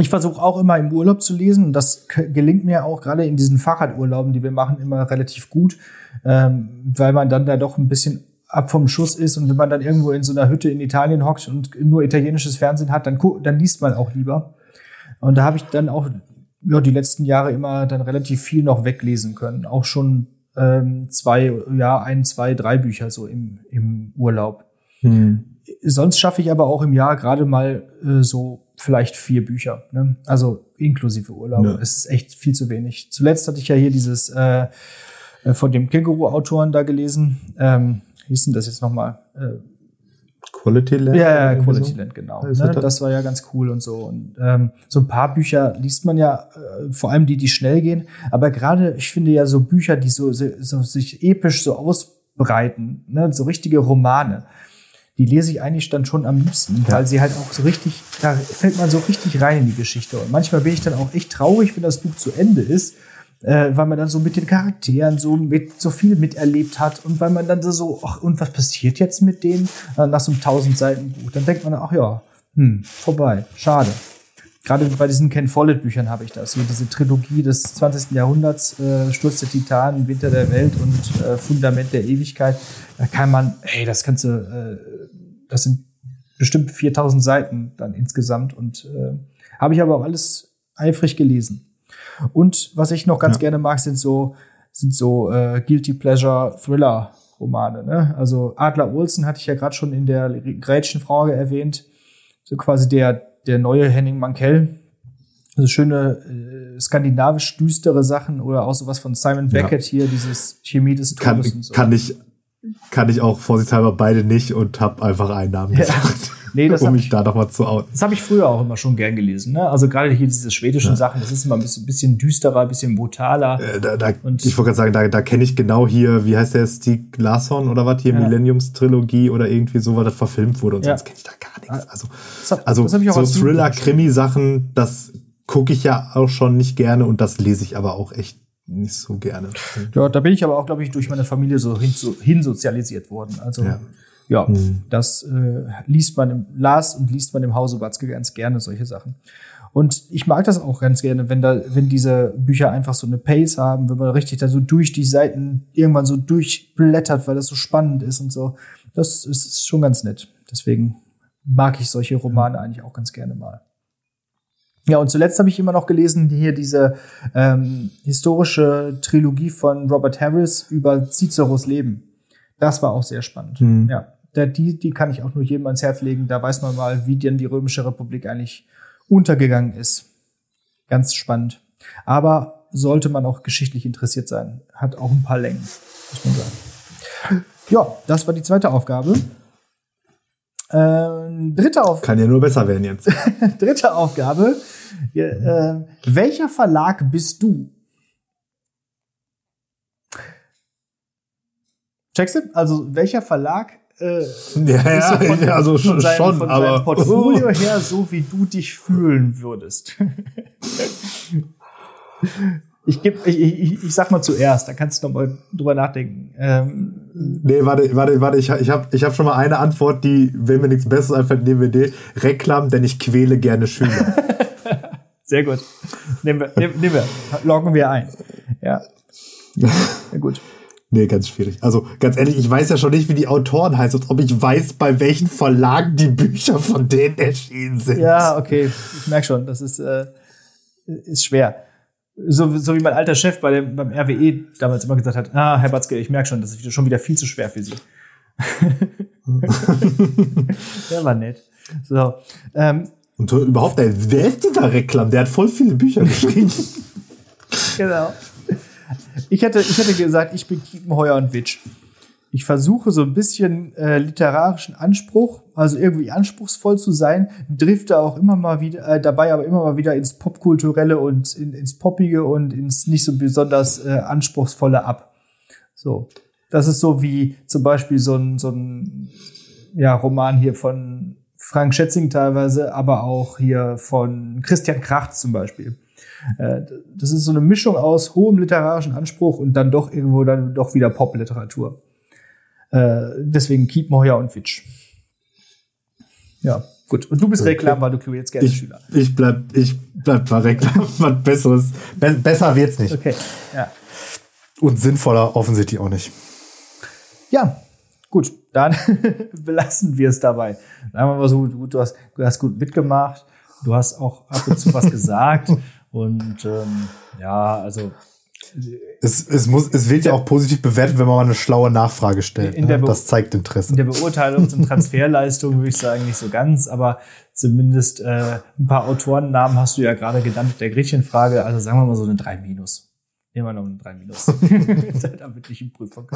Ich versuche auch immer im Urlaub zu lesen und das gelingt mir auch gerade in diesen Fahrradurlauben, die wir machen, immer relativ gut, ähm, weil man dann da doch ein bisschen ab vom Schuss ist und wenn man dann irgendwo in so einer Hütte in Italien hockt und nur italienisches Fernsehen hat, dann, dann liest man auch lieber. Und da habe ich dann auch ja, die letzten Jahre immer dann relativ viel noch weglesen können. Auch schon ähm, zwei, ja, ein, zwei, drei Bücher so im, im Urlaub. Hm. Sonst schaffe ich aber auch im Jahr gerade mal äh, so vielleicht vier Bücher. Ne? Also inklusive Urlaub. Ja. Es ist echt viel zu wenig. Zuletzt hatte ich ja hier dieses äh, äh von dem Känguru-Autoren da gelesen. Ähm, hieß denn das jetzt nochmal? Äh, Quality Land? Ja, ja Quality so? Land, genau. Ne? Das? das war ja ganz cool und so. Und ähm, so ein paar Bücher liest man ja, äh, vor allem die, die schnell gehen. Aber gerade, ich finde ja so Bücher, die so, so, so sich episch so ausbreiten, ne? so richtige Romane die lese ich eigentlich dann schon am liebsten, ja. weil sie halt auch so richtig, da fällt man so richtig rein in die Geschichte. Und manchmal bin ich dann auch echt traurig, wenn das Buch zu Ende ist, äh, weil man dann so mit den Charakteren so mit so viel miterlebt hat und weil man dann so, ach, und was passiert jetzt mit denen äh, nach so einem 1000 Seiten Buch? Dann denkt man, ach ja, hm, vorbei, schade. Gerade bei diesen Ken Follett Büchern habe ich das. Diese Trilogie des 20. Jahrhunderts, äh, Sturz der Titanen, Winter der Welt und äh, Fundament der Ewigkeit. Da kann man, ey, das kannst du, äh, das sind bestimmt 4000 Seiten dann insgesamt und äh, habe ich aber auch alles eifrig gelesen. Und was ich noch ganz ja. gerne mag, sind so sind so äh, guilty pleasure Thriller Romane. Ne? Also Adler Olsen hatte ich ja gerade schon in der Grätschenfrage erwähnt, so quasi der der neue Henning Mankell. Also schöne äh, skandinavisch düstere Sachen oder auch sowas von Simon Beckett ja. hier, dieses Chemie des Todes kann, und so. Kann ich kann ich auch vorsichtshalber beide nicht und habe einfach einen Namen gesagt. Nee, das um mich ich, da nochmal zu outen. Das habe ich früher auch immer schon gern gelesen. Ne? Also gerade hier diese schwedischen ja. Sachen, das ist immer ein bisschen, bisschen düsterer, ein bisschen brutaler. Äh, da, da, und ich wollte gerade sagen, da, da kenne ich genau hier, wie heißt der, Stieg Larsson oder was hier, ja. Millenniums-Trilogie oder irgendwie so, weil das verfilmt wurde und ja. sonst kenne ich da gar nichts. Also, das, also das so Thriller-Krimi-Sachen, das gucke ich ja auch schon nicht gerne und das lese ich aber auch echt nicht so gerne. Ja, da bin ich aber auch, glaube ich, durch meine Familie so hin, so, hinsozialisiert worden. Also ja, ja hm. das äh, liest man im las und liest man im Hause Batzke ganz gerne solche Sachen. Und ich mag das auch ganz gerne, wenn da, wenn diese Bücher einfach so eine Pace haben, wenn man richtig da so durch die Seiten irgendwann so durchblättert, weil das so spannend ist und so. Das ist, ist schon ganz nett. Deswegen mag ich solche Romane eigentlich auch ganz gerne mal. Ja, und zuletzt habe ich immer noch gelesen, hier diese ähm, historische Trilogie von Robert Harris über Ciceros Leben. Das war auch sehr spannend. Mhm. Ja, der, die, die kann ich auch nur jedem ans Herz legen. Da weiß man mal, wie denn die Römische Republik eigentlich untergegangen ist. Ganz spannend. Aber sollte man auch geschichtlich interessiert sein. Hat auch ein paar Längen, muss man sagen. Ja, das war die zweite Aufgabe. Ähm, dritte Aufgabe. Kann ja nur besser werden jetzt. dritte Aufgabe. Ja, äh, welcher Verlag bist du? Checkst du? Also welcher Verlag äh, ja, ja, von, ja, also von seinem, schon, von aber Portfolio her so, wie du dich fühlen würdest. Ich, geb, ich, ich, ich sag mal zuerst, da kannst du noch mal drüber nachdenken. Ähm, nee, warte, warte, warte, ich, ich habe ich hab schon mal eine Antwort, die, wenn mir nichts Besseres einfällt, nehmen wir die. Reklam, denn ich quäle gerne Schüler. Sehr gut. Nehmen wir, nehmen, nehmen wir. Loggen wir ein. Ja. Ja, gut. Nee, ganz schwierig. Also ganz ehrlich, ich weiß ja schon nicht, wie die Autoren heißen, ob ich weiß, bei welchen Verlagen die Bücher von denen erschienen sind. Ja, okay. Ich merke schon, das ist, äh, ist schwer so, so wie mein alter Chef bei dem, beim RWE damals immer gesagt hat, ah, Herr Batzke, ich merke schon, das ist schon wieder viel zu schwer für Sie. Der war nett. So, ähm, Und überhaupt, wer ist dieser Reklam? Der hat voll viele Bücher geschrieben. genau. Ich hätte, ich hätte gesagt, ich bin Kiepenheuer und Witsch ich versuche so ein bisschen äh, literarischen Anspruch, also irgendwie anspruchsvoll zu sein, drifte auch immer mal wieder äh, dabei, aber immer mal wieder ins Popkulturelle und in, ins Poppige und ins nicht so besonders äh, anspruchsvolle ab. So, das ist so wie zum Beispiel so ein so ein ja Roman hier von Frank Schätzing teilweise, aber auch hier von Christian Kracht zum Beispiel. Äh, das ist so eine Mischung aus hohem literarischen Anspruch und dann doch irgendwo dann doch wieder Popliteratur. Äh, deswegen Keep Moya und Witch. Ja, gut. Und du bist okay. Reklam, weil du jetzt gerne ich, Schüler. Ich bleib, ich bleib bei Reklam. Was Besseres. Be besser wird's nicht. Okay, ja. Und sinnvoller offensichtlich auch nicht. Ja, gut. Dann belassen wir es dabei. Sagen wir mal so, du, du, hast, du hast gut mitgemacht. Du hast auch ab und zu was gesagt. Und ähm, ja, also es, es, muss, es wird ja auch positiv bewertet, wenn man mal eine schlaue Nachfrage stellt. In der ne? das zeigt Interesse. In der Beurteilung zum Transferleistung würde ich sagen, nicht so ganz, aber zumindest äh, ein paar Autorennamen hast du ja gerade genannt, der Gretchenfrage, also sagen wir mal so eine 3 minus. Immer noch eine 3 minus. Damit ich in Prüfung.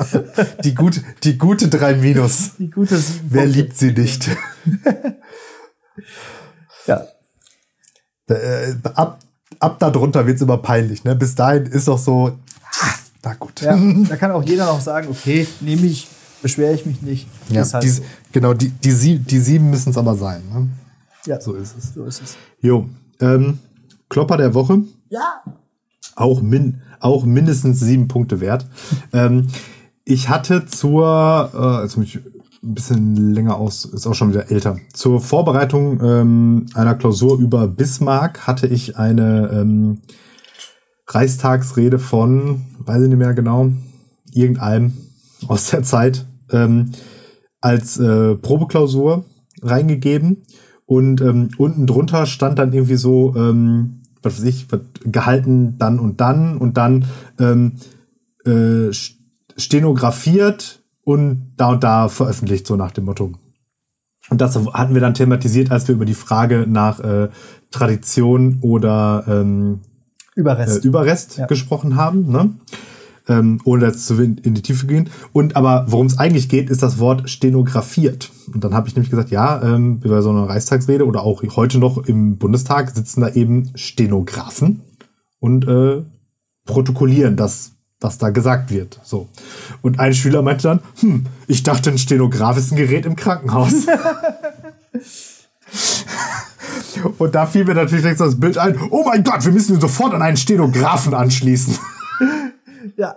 Die gute, die gute 3 minus. Die gute 7 Wer liebt sie nicht? Ja. Äh, ab, ab da drunter wird's immer peinlich. Ne? Bis dahin ist doch so, na gut. ja. Da kann auch jeder noch sagen, okay, nehme ich, beschwere ich mich nicht. Ja, halt die, so. Genau, die, die, sie, die sieben müssen es aber sein. Ne? Ja, So ist es. so ist es. Jo, ähm, Klopper der Woche. Ja. Auch, min, auch mindestens sieben Punkte wert. ähm, ich hatte zur, äh, jetzt muss ich ein bisschen länger aus, ist auch schon wieder älter. Zur Vorbereitung ähm, einer Klausur über Bismarck hatte ich eine ähm, Reichstagsrede von, weiß ich nicht mehr genau, irgendeinem aus der Zeit ähm, als äh, Probeklausur reingegeben. Und ähm, unten drunter stand dann irgendwie so, ähm, was weiß ich, gehalten dann und dann und dann ähm, äh, st- stenografiert und da und da veröffentlicht, so nach dem Motto. Und das hatten wir dann thematisiert, als wir über die Frage nach äh, Tradition oder ähm, Überrest. äh, Überrest Ja. gesprochen haben, ne? Ähm, ohne jetzt zu in, in die Tiefe gehen. Und aber worum es eigentlich geht, ist das Wort stenografiert. Und dann habe ich nämlich gesagt, ja, ähm, bei so einer Reichstagsrede oder auch heute noch im Bundestag sitzen da eben Stenografen und äh, protokollieren das, was da gesagt wird. So. Und ein Schüler meinte dann, hm, ich dachte, ein Stenograf ist ein Gerät im Krankenhaus. Und da fiel mir natürlich direkt das Bild ein, oh mein Gott, wir müssen ihn sofort an einen Stenografen anschließen. ja.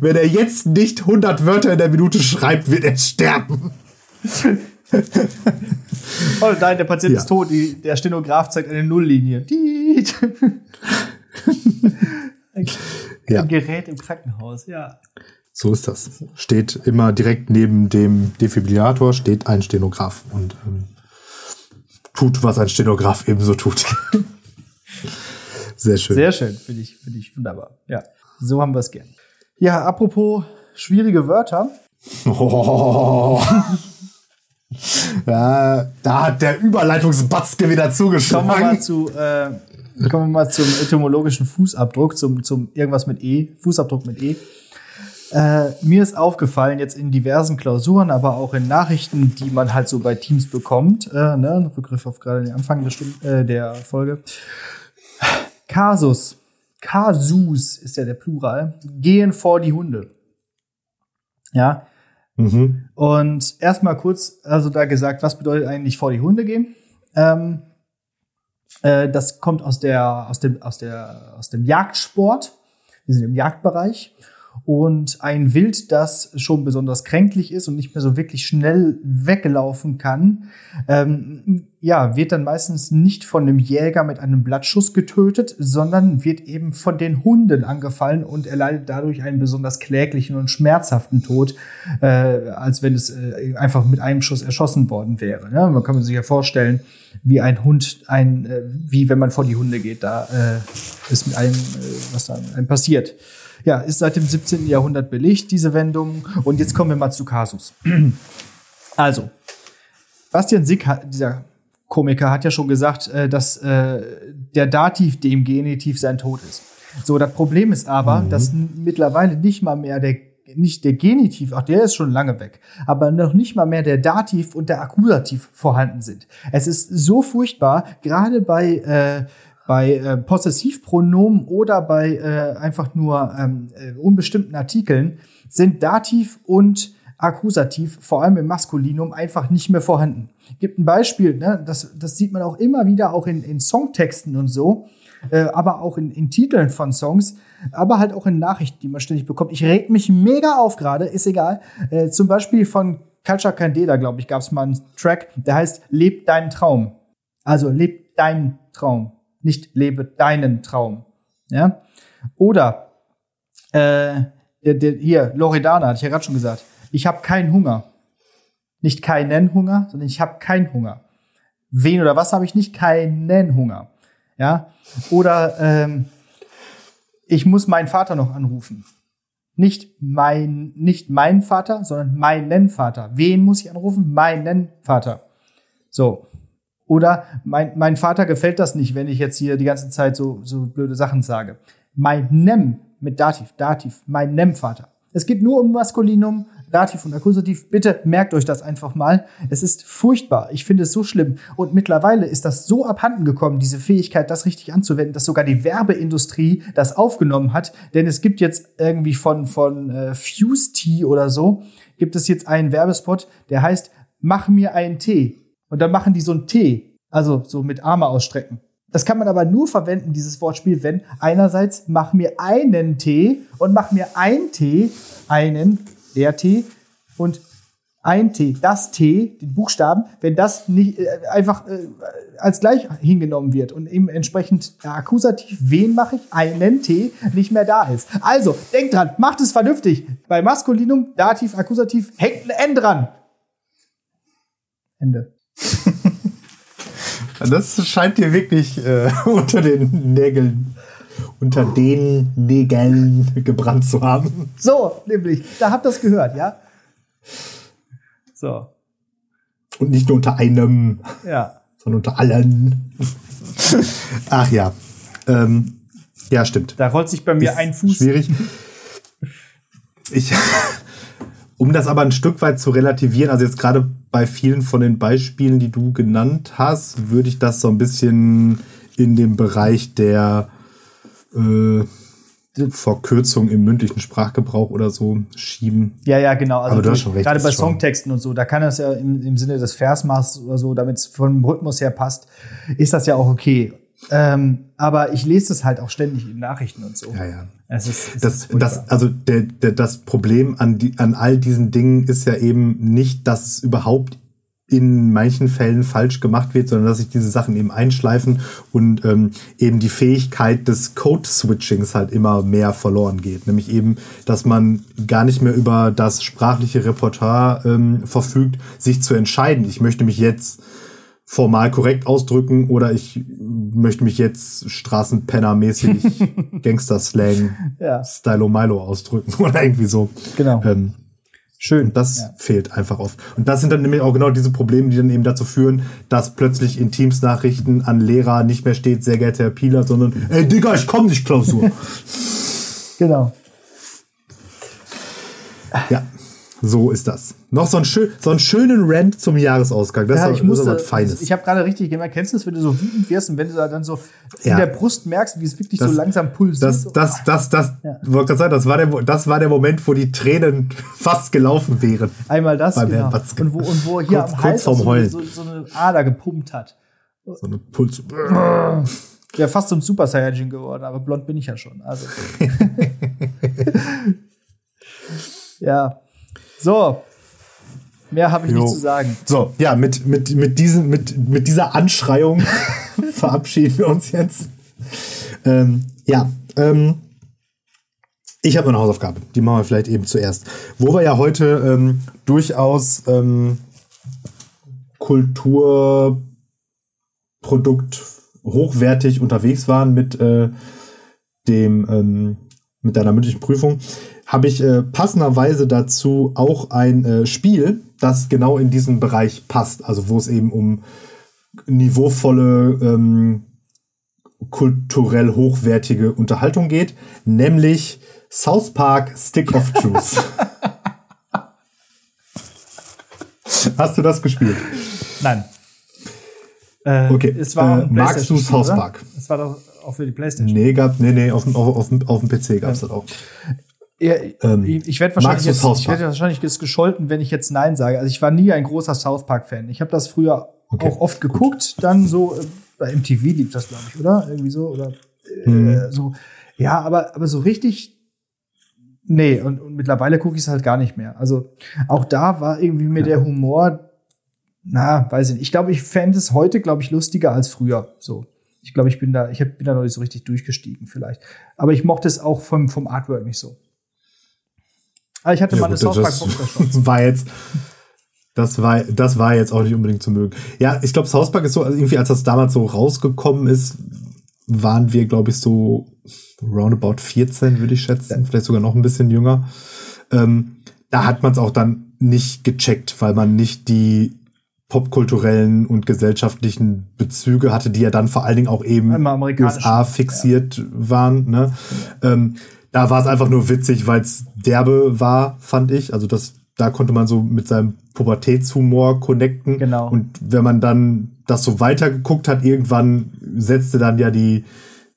Wenn er jetzt nicht 100 Wörter in der Minute schreibt, wird er sterben. Oh nein, der Patient Ja. ist tot. Der Stenograf zeigt eine Nulllinie. Ein, Ja. ein Gerät im Krankenhaus, ja. So ist das. Steht immer direkt neben dem Defibrillator steht ein Stenograf und ähm, tut, was ein Stenograf ebenso tut. Sehr schön. Sehr schön, finde ich, finde ich wunderbar. Ja, so haben wir es gern. Ja, apropos schwierige Wörter. Oh. ja, da hat der Überleitungsbatzke wieder Kommen wir mal zugeschlagen. zu, äh, kommen wir mal zum etymologischen Fußabdruck, zum, zum irgendwas mit E, Fußabdruck mit E. Äh, mir ist aufgefallen, jetzt in diversen Klausuren, aber auch in Nachrichten, die man halt so bei Teams bekommt, äh, ne, ein Rückgriff auf gerade den Anfang der, Stunde, äh, der Folge. Kasus, Kasus ist ja der Plural, gehen vor die Hunde. Ja, Mhm. und erstmal kurz, also da gesagt, was bedeutet eigentlich vor die Hunde gehen? Ähm, äh, das kommt aus der, aus dem, aus der, aus dem Jagdsport. Wir sind im Jagdbereich. Und ein Wild, das schon besonders kränklich ist und nicht mehr so wirklich schnell weglaufen kann, ähm, ja, wird dann meistens nicht von dem Jäger mit einem Blattschuss getötet, sondern wird eben von den Hunden angefallen und erleidet dadurch einen besonders kläglichen und schmerzhaften Tod, äh, als wenn es äh, einfach mit einem Schuss erschossen worden wäre. Ja, man kann sich ja vorstellen, wie ein Hund, ein, äh, wie wenn man vor die Hunde geht, da äh, ist mit einem, äh, was da einem passiert. Ja, ist seit dem 17. Jahrhundert belegt, diese Wendung. Und jetzt kommen wir mal zu Kasus. Also, Bastian Sick, hat, dieser Komiker, hat ja schon gesagt, äh, dass äh, der Dativ dem Genitiv sein Tod ist. So, das Problem ist aber, dass n- mittlerweile nicht mal mehr der nicht der Genitiv, auch der ist schon lange weg, aber noch nicht mal mehr der Dativ und der Akkusativ vorhanden sind. Es ist so furchtbar, gerade bei äh, bei äh, Possessivpronomen oder bei äh, einfach nur ähm, äh, unbestimmten Artikeln sind Dativ und Akkusativ, vor allem im Maskulinum, einfach nicht mehr vorhanden. Gibt ein Beispiel, ne? das, das sieht man auch immer wieder, auch in, in Songtexten und so, äh, aber auch in, in Titeln von Songs, aber halt auch in Nachrichten, die man ständig bekommt. Ich reg mich mega auf gerade, ist egal. Äh, zum Beispiel von Culture Candela, glaube ich, gab es mal einen Track, der heißt Leb deinen Traum. Also leb deinen Traum, nicht lebe deinen Traum. Ja? Oder äh, der, der, hier, Loredana, hatte ich ja gerade schon gesagt. Ich habe keinen Hunger. Nicht keinen Hunger, sondern ich habe keinen Hunger. Wen oder was habe ich nicht? Keinen Hunger. Ja? Oder ähm, ich muss meinen Vater noch anrufen. Nicht mein, nicht mein Vater, sondern meinen Vater. Wen muss ich anrufen? Meinen Vater. So. Oder mein, mein Vater gefällt das nicht, wenn ich jetzt hier die ganze Zeit so, so blöde Sachen sage. Meinem mit Dativ, Dativ, mein Nennvater. Es geht nur um Maskulinum, Dativ und Akkusativ. Bitte merkt euch das einfach mal. Es ist furchtbar. Ich finde es so schlimm. Und mittlerweile ist das so abhanden gekommen, diese Fähigkeit, das richtig anzuwenden, dass sogar die Werbeindustrie das aufgenommen hat. Denn es gibt jetzt irgendwie von, von äh, Fuse Tea oder so, gibt es jetzt einen Werbespot, der heißt, mach mir einen Tee. Und dann machen die so einen Tee. Also so mit Arme ausstrecken. Das kann man aber nur verwenden, dieses Wortspiel, wenn einerseits mach mir einen Tee und mach mir ein Tee, einen, der Tee und ein T, das T, den Buchstaben, wenn das nicht äh, einfach äh, als gleich hingenommen wird und eben entsprechend der Akkusativ, wen mache ich, einen T, nicht mehr da ist. Also, denkt dran, macht es vernünftig. Bei Maskulinum, Dativ, Akkusativ, hängt ein N dran. Ende. Das scheint dir wirklich äh, unter den Nägeln, unter den Nägeln gebrannt zu haben. So, nämlich, da habt ihr das gehört, ja? So. Und nicht nur unter einem, Ja. sondern unter allen. Ach ja. Ähm, ja, stimmt. Da rollt sich bei mir Ist ein Fuß. Schwierig. Ich, um das aber ein Stück weit zu relativieren, also jetzt gerade bei vielen von den Beispielen, die du genannt hast, würde ich das so ein bisschen in den Bereich der äh, Verkürzung im mündlichen Sprachgebrauch oder so schieben. Ja, ja, genau. Also Aber du hast schon recht, gerade bei Songtexten und so, da kann das ja im, im Sinne des Versmaßes oder so, damit es vom Rhythmus her passt, ist das ja auch okay. Ähm, aber ich lese es halt auch ständig in Nachrichten und so. Ja, ja. Es ist, es Das, das, also der, der, das Problem an, die, an all diesen Dingen ist ja eben nicht, dass es überhaupt in manchen Fällen falsch gemacht wird, sondern dass sich diese Sachen eben einschleifen und ähm, eben die Fähigkeit des Code-Switchings halt immer mehr verloren geht. Nämlich eben, dass man gar nicht mehr über das sprachliche Repertoire ähm, verfügt, sich zu entscheiden. Ich möchte mich jetzt formal korrekt ausdrücken oder ich möchte mich jetzt Straßenpenner-mäßig Gangster-Slang Ja. Stylo Milo ausdrücken oder irgendwie so. Genau. Ähm, Schön. und das Ja. fehlt einfach oft. Und das sind dann nämlich auch genau diese Probleme, die dann eben dazu führen, dass plötzlich in Teams-Nachrichten an Lehrer nicht mehr steht, sehr geehrter Herr Pieler, sondern, ey Digga, ich komm nicht, Klausur. Genau. ja, so ist das. Noch so, ein schön, so einen schönen Rant zum Jahresausgang. Das Ja, ist ich das musste, was Feines. ich habe gerade richtig gemerkt, kennst du das, wenn du so wütend wirst und wenn du da dann so Ja. in der Brust merkst, wie es wirklich so Das- langsam pulsiert. Das, so, das, das, das, Ja. wollte gerade sagen, das war, der, das war der Moment, wo die Tränen fast gelaufen wären. Einmal das, beim genau. Und wo, und wo hier Kurz- am Hals so, so, so eine Ader gepumpt hat. So eine Puls. Ja, fast zum Super Saiyajin geworden, aber blond bin ich ja schon. Also. ja. So. Mehr habe ich Jo. nicht zu sagen. So, ja, mit, mit, mit, diesen, mit, mit dieser Anschreiung verabschieden wir uns jetzt. Ähm, ja, ähm, ich habe eine Hausaufgabe, die machen wir vielleicht eben zuerst. Wo wir ja heute ähm, durchaus ähm, Kulturprodukt hochwertig unterwegs waren mit äh, dem ähm, mit deiner mündlichen Prüfung, habe ich äh, passenderweise dazu auch ein äh, Spiel, das genau in diesen Bereich passt. Also wo es eben um niveauvolle, ähm, kulturell hochwertige Unterhaltung geht, nämlich South Park Stick of Truth. Hast du das gespielt? Nein. Äh, Okay, Es war äh, magst du South? Park? Es war doch auch für die PlayStation. Nee, gab, nee, nee, auf, dem- auf, auf, auf dem PC gab es das auch. Ja, Ähm, ich werde wahrscheinlich, jetzt, ich werd wahrscheinlich jetzt gescholten, wenn ich jetzt Nein sage. Also ich war nie ein großer South Park-Fan. Ich habe das früher Okay, auch oft geguckt, dann so äh, bei MTV lief das, glaube ich, oder? Irgendwie so. Oder äh, Mhm. so. Ja, aber, aber so richtig. Nee, und, und mittlerweile gucke ich es halt gar nicht mehr. Also auch da war irgendwie mir der Humor, na, weiß ich nicht. Ich glaube, ich fände es heute, glaube ich, lustiger als früher. So. Ich glaube, ich bin da, ich bin da noch nicht so richtig durchgestiegen, vielleicht. Aber ich mochte es auch vom, vom Artwork nicht so. Aber ich hatte mal eine South Park schon. war jetzt, das war, das war jetzt auch nicht unbedingt zu mögen. Ja, ich glaube, South Park ist so, also irgendwie als das damals so rausgekommen ist, waren wir, glaube ich, so roundabout 14, würde ich schätzen, vielleicht sogar noch ein bisschen jünger. Ähm, da hat man es auch dann nicht gecheckt, weil man nicht die popkulturellen und gesellschaftlichen Bezüge hatte, die ja dann vor allen Dingen auch eben. USA fixiert waren. Ne? Ähm, da war es einfach nur witzig, weil es derbe war, fand ich. Also das, da konnte man so mit seinem Pubertätshumor connecten. Genau. Und wenn man dann das so weitergeguckt hat, irgendwann setzte dann ja die,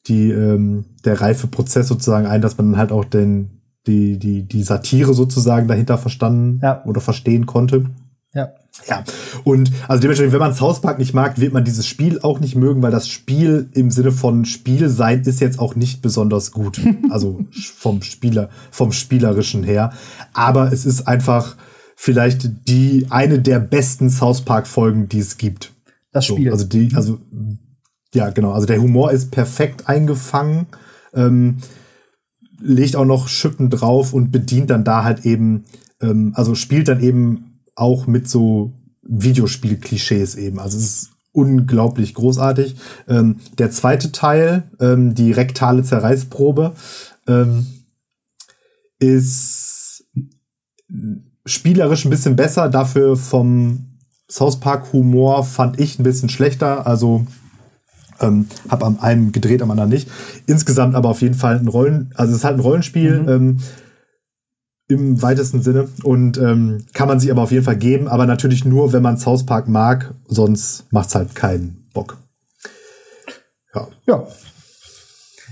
die, ähm, der reife Prozess sozusagen ein, dass man dann halt auch den, die, die, die Satire sozusagen dahinter verstanden Ja. oder verstehen konnte. Ja. Ja, und also dementsprechend, wenn man South Park nicht mag, wird man dieses Spiel auch nicht mögen, weil das Spiel im Sinne von Spiel sein ist jetzt auch nicht besonders gut. Also vom Spieler, vom Spielerischen her. Aber es ist einfach vielleicht die eine der besten South Park Folgen, die es gibt. Das So, Spiel. also die, also ja, genau. Also der Humor ist perfekt eingefangen, ähm, legt auch noch Schippen drauf und bedient dann da halt eben, ähm, also spielt dann eben auch mit so Videospiel-Klischees eben. Also es ist unglaublich großartig. Ähm, der zweite Teil, ähm, die rektale Zerreißprobe, ähm, ist spielerisch ein bisschen besser, dafür vom South Park Humor fand ich ein bisschen schlechter. Also ähm, hab am einen gedreht, am anderen nicht. Insgesamt aber auf jeden Fall ein Rollen, also es ist halt ein Rollenspiel Mhm. ähm, im weitesten Sinne und ähm, kann man sich aber auf jeden Fall geben, aber natürlich nur, wenn man South Park mag, sonst macht's halt keinen Bock. Ja, Ja.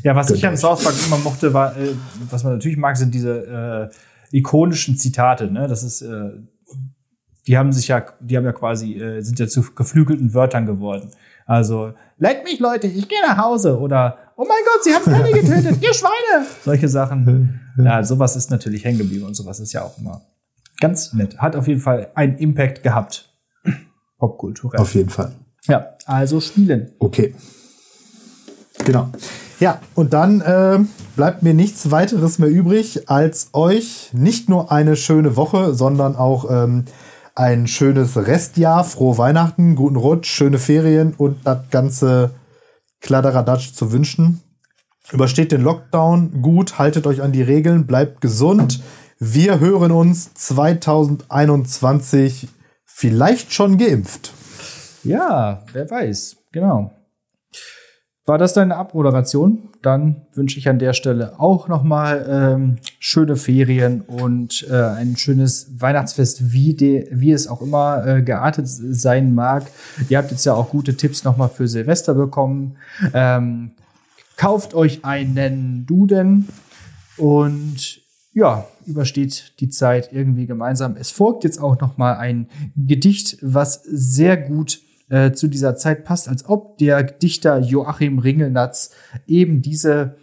Ja, was ich Gönnt am euch. South Park immer mochte, war, äh, was man natürlich mag, sind diese äh, ikonischen Zitate. Ne? Das ist, äh, die haben sich ja, die haben ja quasi, äh, sind ja zu geflügelten Wörtern geworden. Also, leck mich, Leute, ich gehe nach Hause. Oder, oh mein Gott, sie haben Penny getötet, ihr Schweine. Solche Sachen. Ja, sowas ist natürlich hängen geblieben und sowas ist ja auch immer ganz nett. Hat auf jeden Fall einen Impact gehabt. Popkulturell. auf jeden Fall. Ja, also spielen. Okay. Genau. Ja, und dann äh, bleibt mir nichts weiteres mehr übrig, als euch nicht nur eine schöne Woche, sondern auch ähm, ein schönes Restjahr, frohe Weihnachten, guten Rutsch, schöne Ferien und das ganze Kladderadatsch zu wünschen. Übersteht den Lockdown gut, haltet euch an die Regeln, bleibt gesund. Wir hören uns 2021 vielleicht schon geimpft. Ja, wer weiß. Genau. War das deine Abmoderation? Dann wünsche ich an der Stelle auch nochmal ähm, schöne Ferien und äh, ein schönes Weihnachtsfest, wie, de, wie es auch immer äh, geartet sein mag. Ihr habt jetzt ja auch gute Tipps nochmal für Silvester bekommen. Ähm, kauft euch einen Duden und ja, übersteht die Zeit irgendwie gemeinsam. Es folgt jetzt auch noch mal ein Gedicht, was sehr gut äh, zu dieser Zeit passt, als ob der Dichter Joachim Ringelnatz eben diese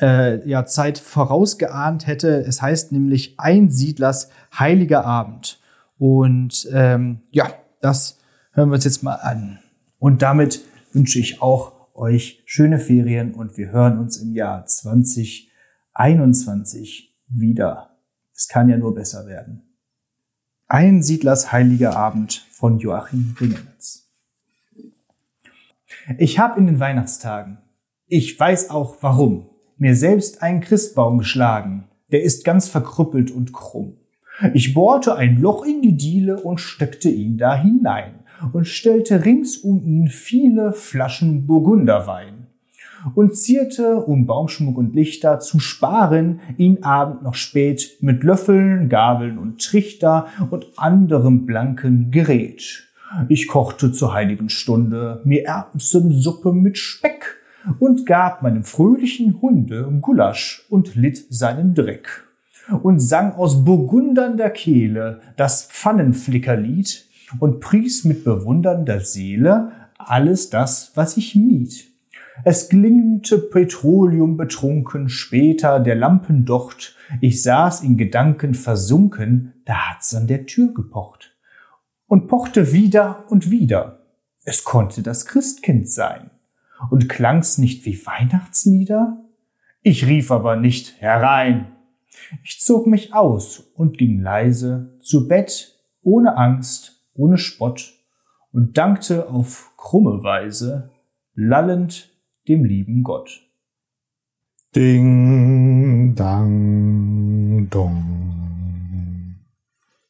äh, ja, Zeit vorausgeahnt hätte. Es heißt nämlich Einsiedlers heiliger Abend. Und ähm, ja, das hören wir uns jetzt mal an. Und damit wünsche ich auch euch schöne Ferien und wir hören uns im Jahr 2021 wieder. Es kann ja nur besser werden. Einsiedlers heiliger Abend von Joachim Ringelnatz. Ich habe in den Weihnachtstagen, ich weiß auch warum, mir selbst einen Christbaum geschlagen. Der ist ganz verkrüppelt und krumm. Ich bohrte ein Loch in die Diele und steckte ihn da hinein und stellte rings um ihn viele Flaschen Burgunderwein und zierte, um Baumschmuck und Lichter zu sparen, ihn Abend noch spät mit Löffeln, Gabeln und Trichter und anderem blanken Gerät. Ich kochte zur heiligen Stunde mir Erbsensuppe mit Speck und gab meinem fröhlichen Hunde Gulasch und litt seinen Dreck und sang aus burgundernder Kehle das Pfannenflickerlied und pries mit bewundernder Seele alles das, was ich mied. Es glingte Petroleum betrunken, später der Lampendocht. Ich saß in Gedanken versunken, da hat's an der Tür gepocht. Und pochte wieder und wieder. Es konnte das Christkind sein. Und klang's nicht wie Weihnachtslieder? Ich rief aber nicht herein. Ich zog mich aus und ging leise zu Bett, ohne Angst, ohne Spott und dankte auf krumme Weise, lallend dem lieben Gott. Ding, dang, dong.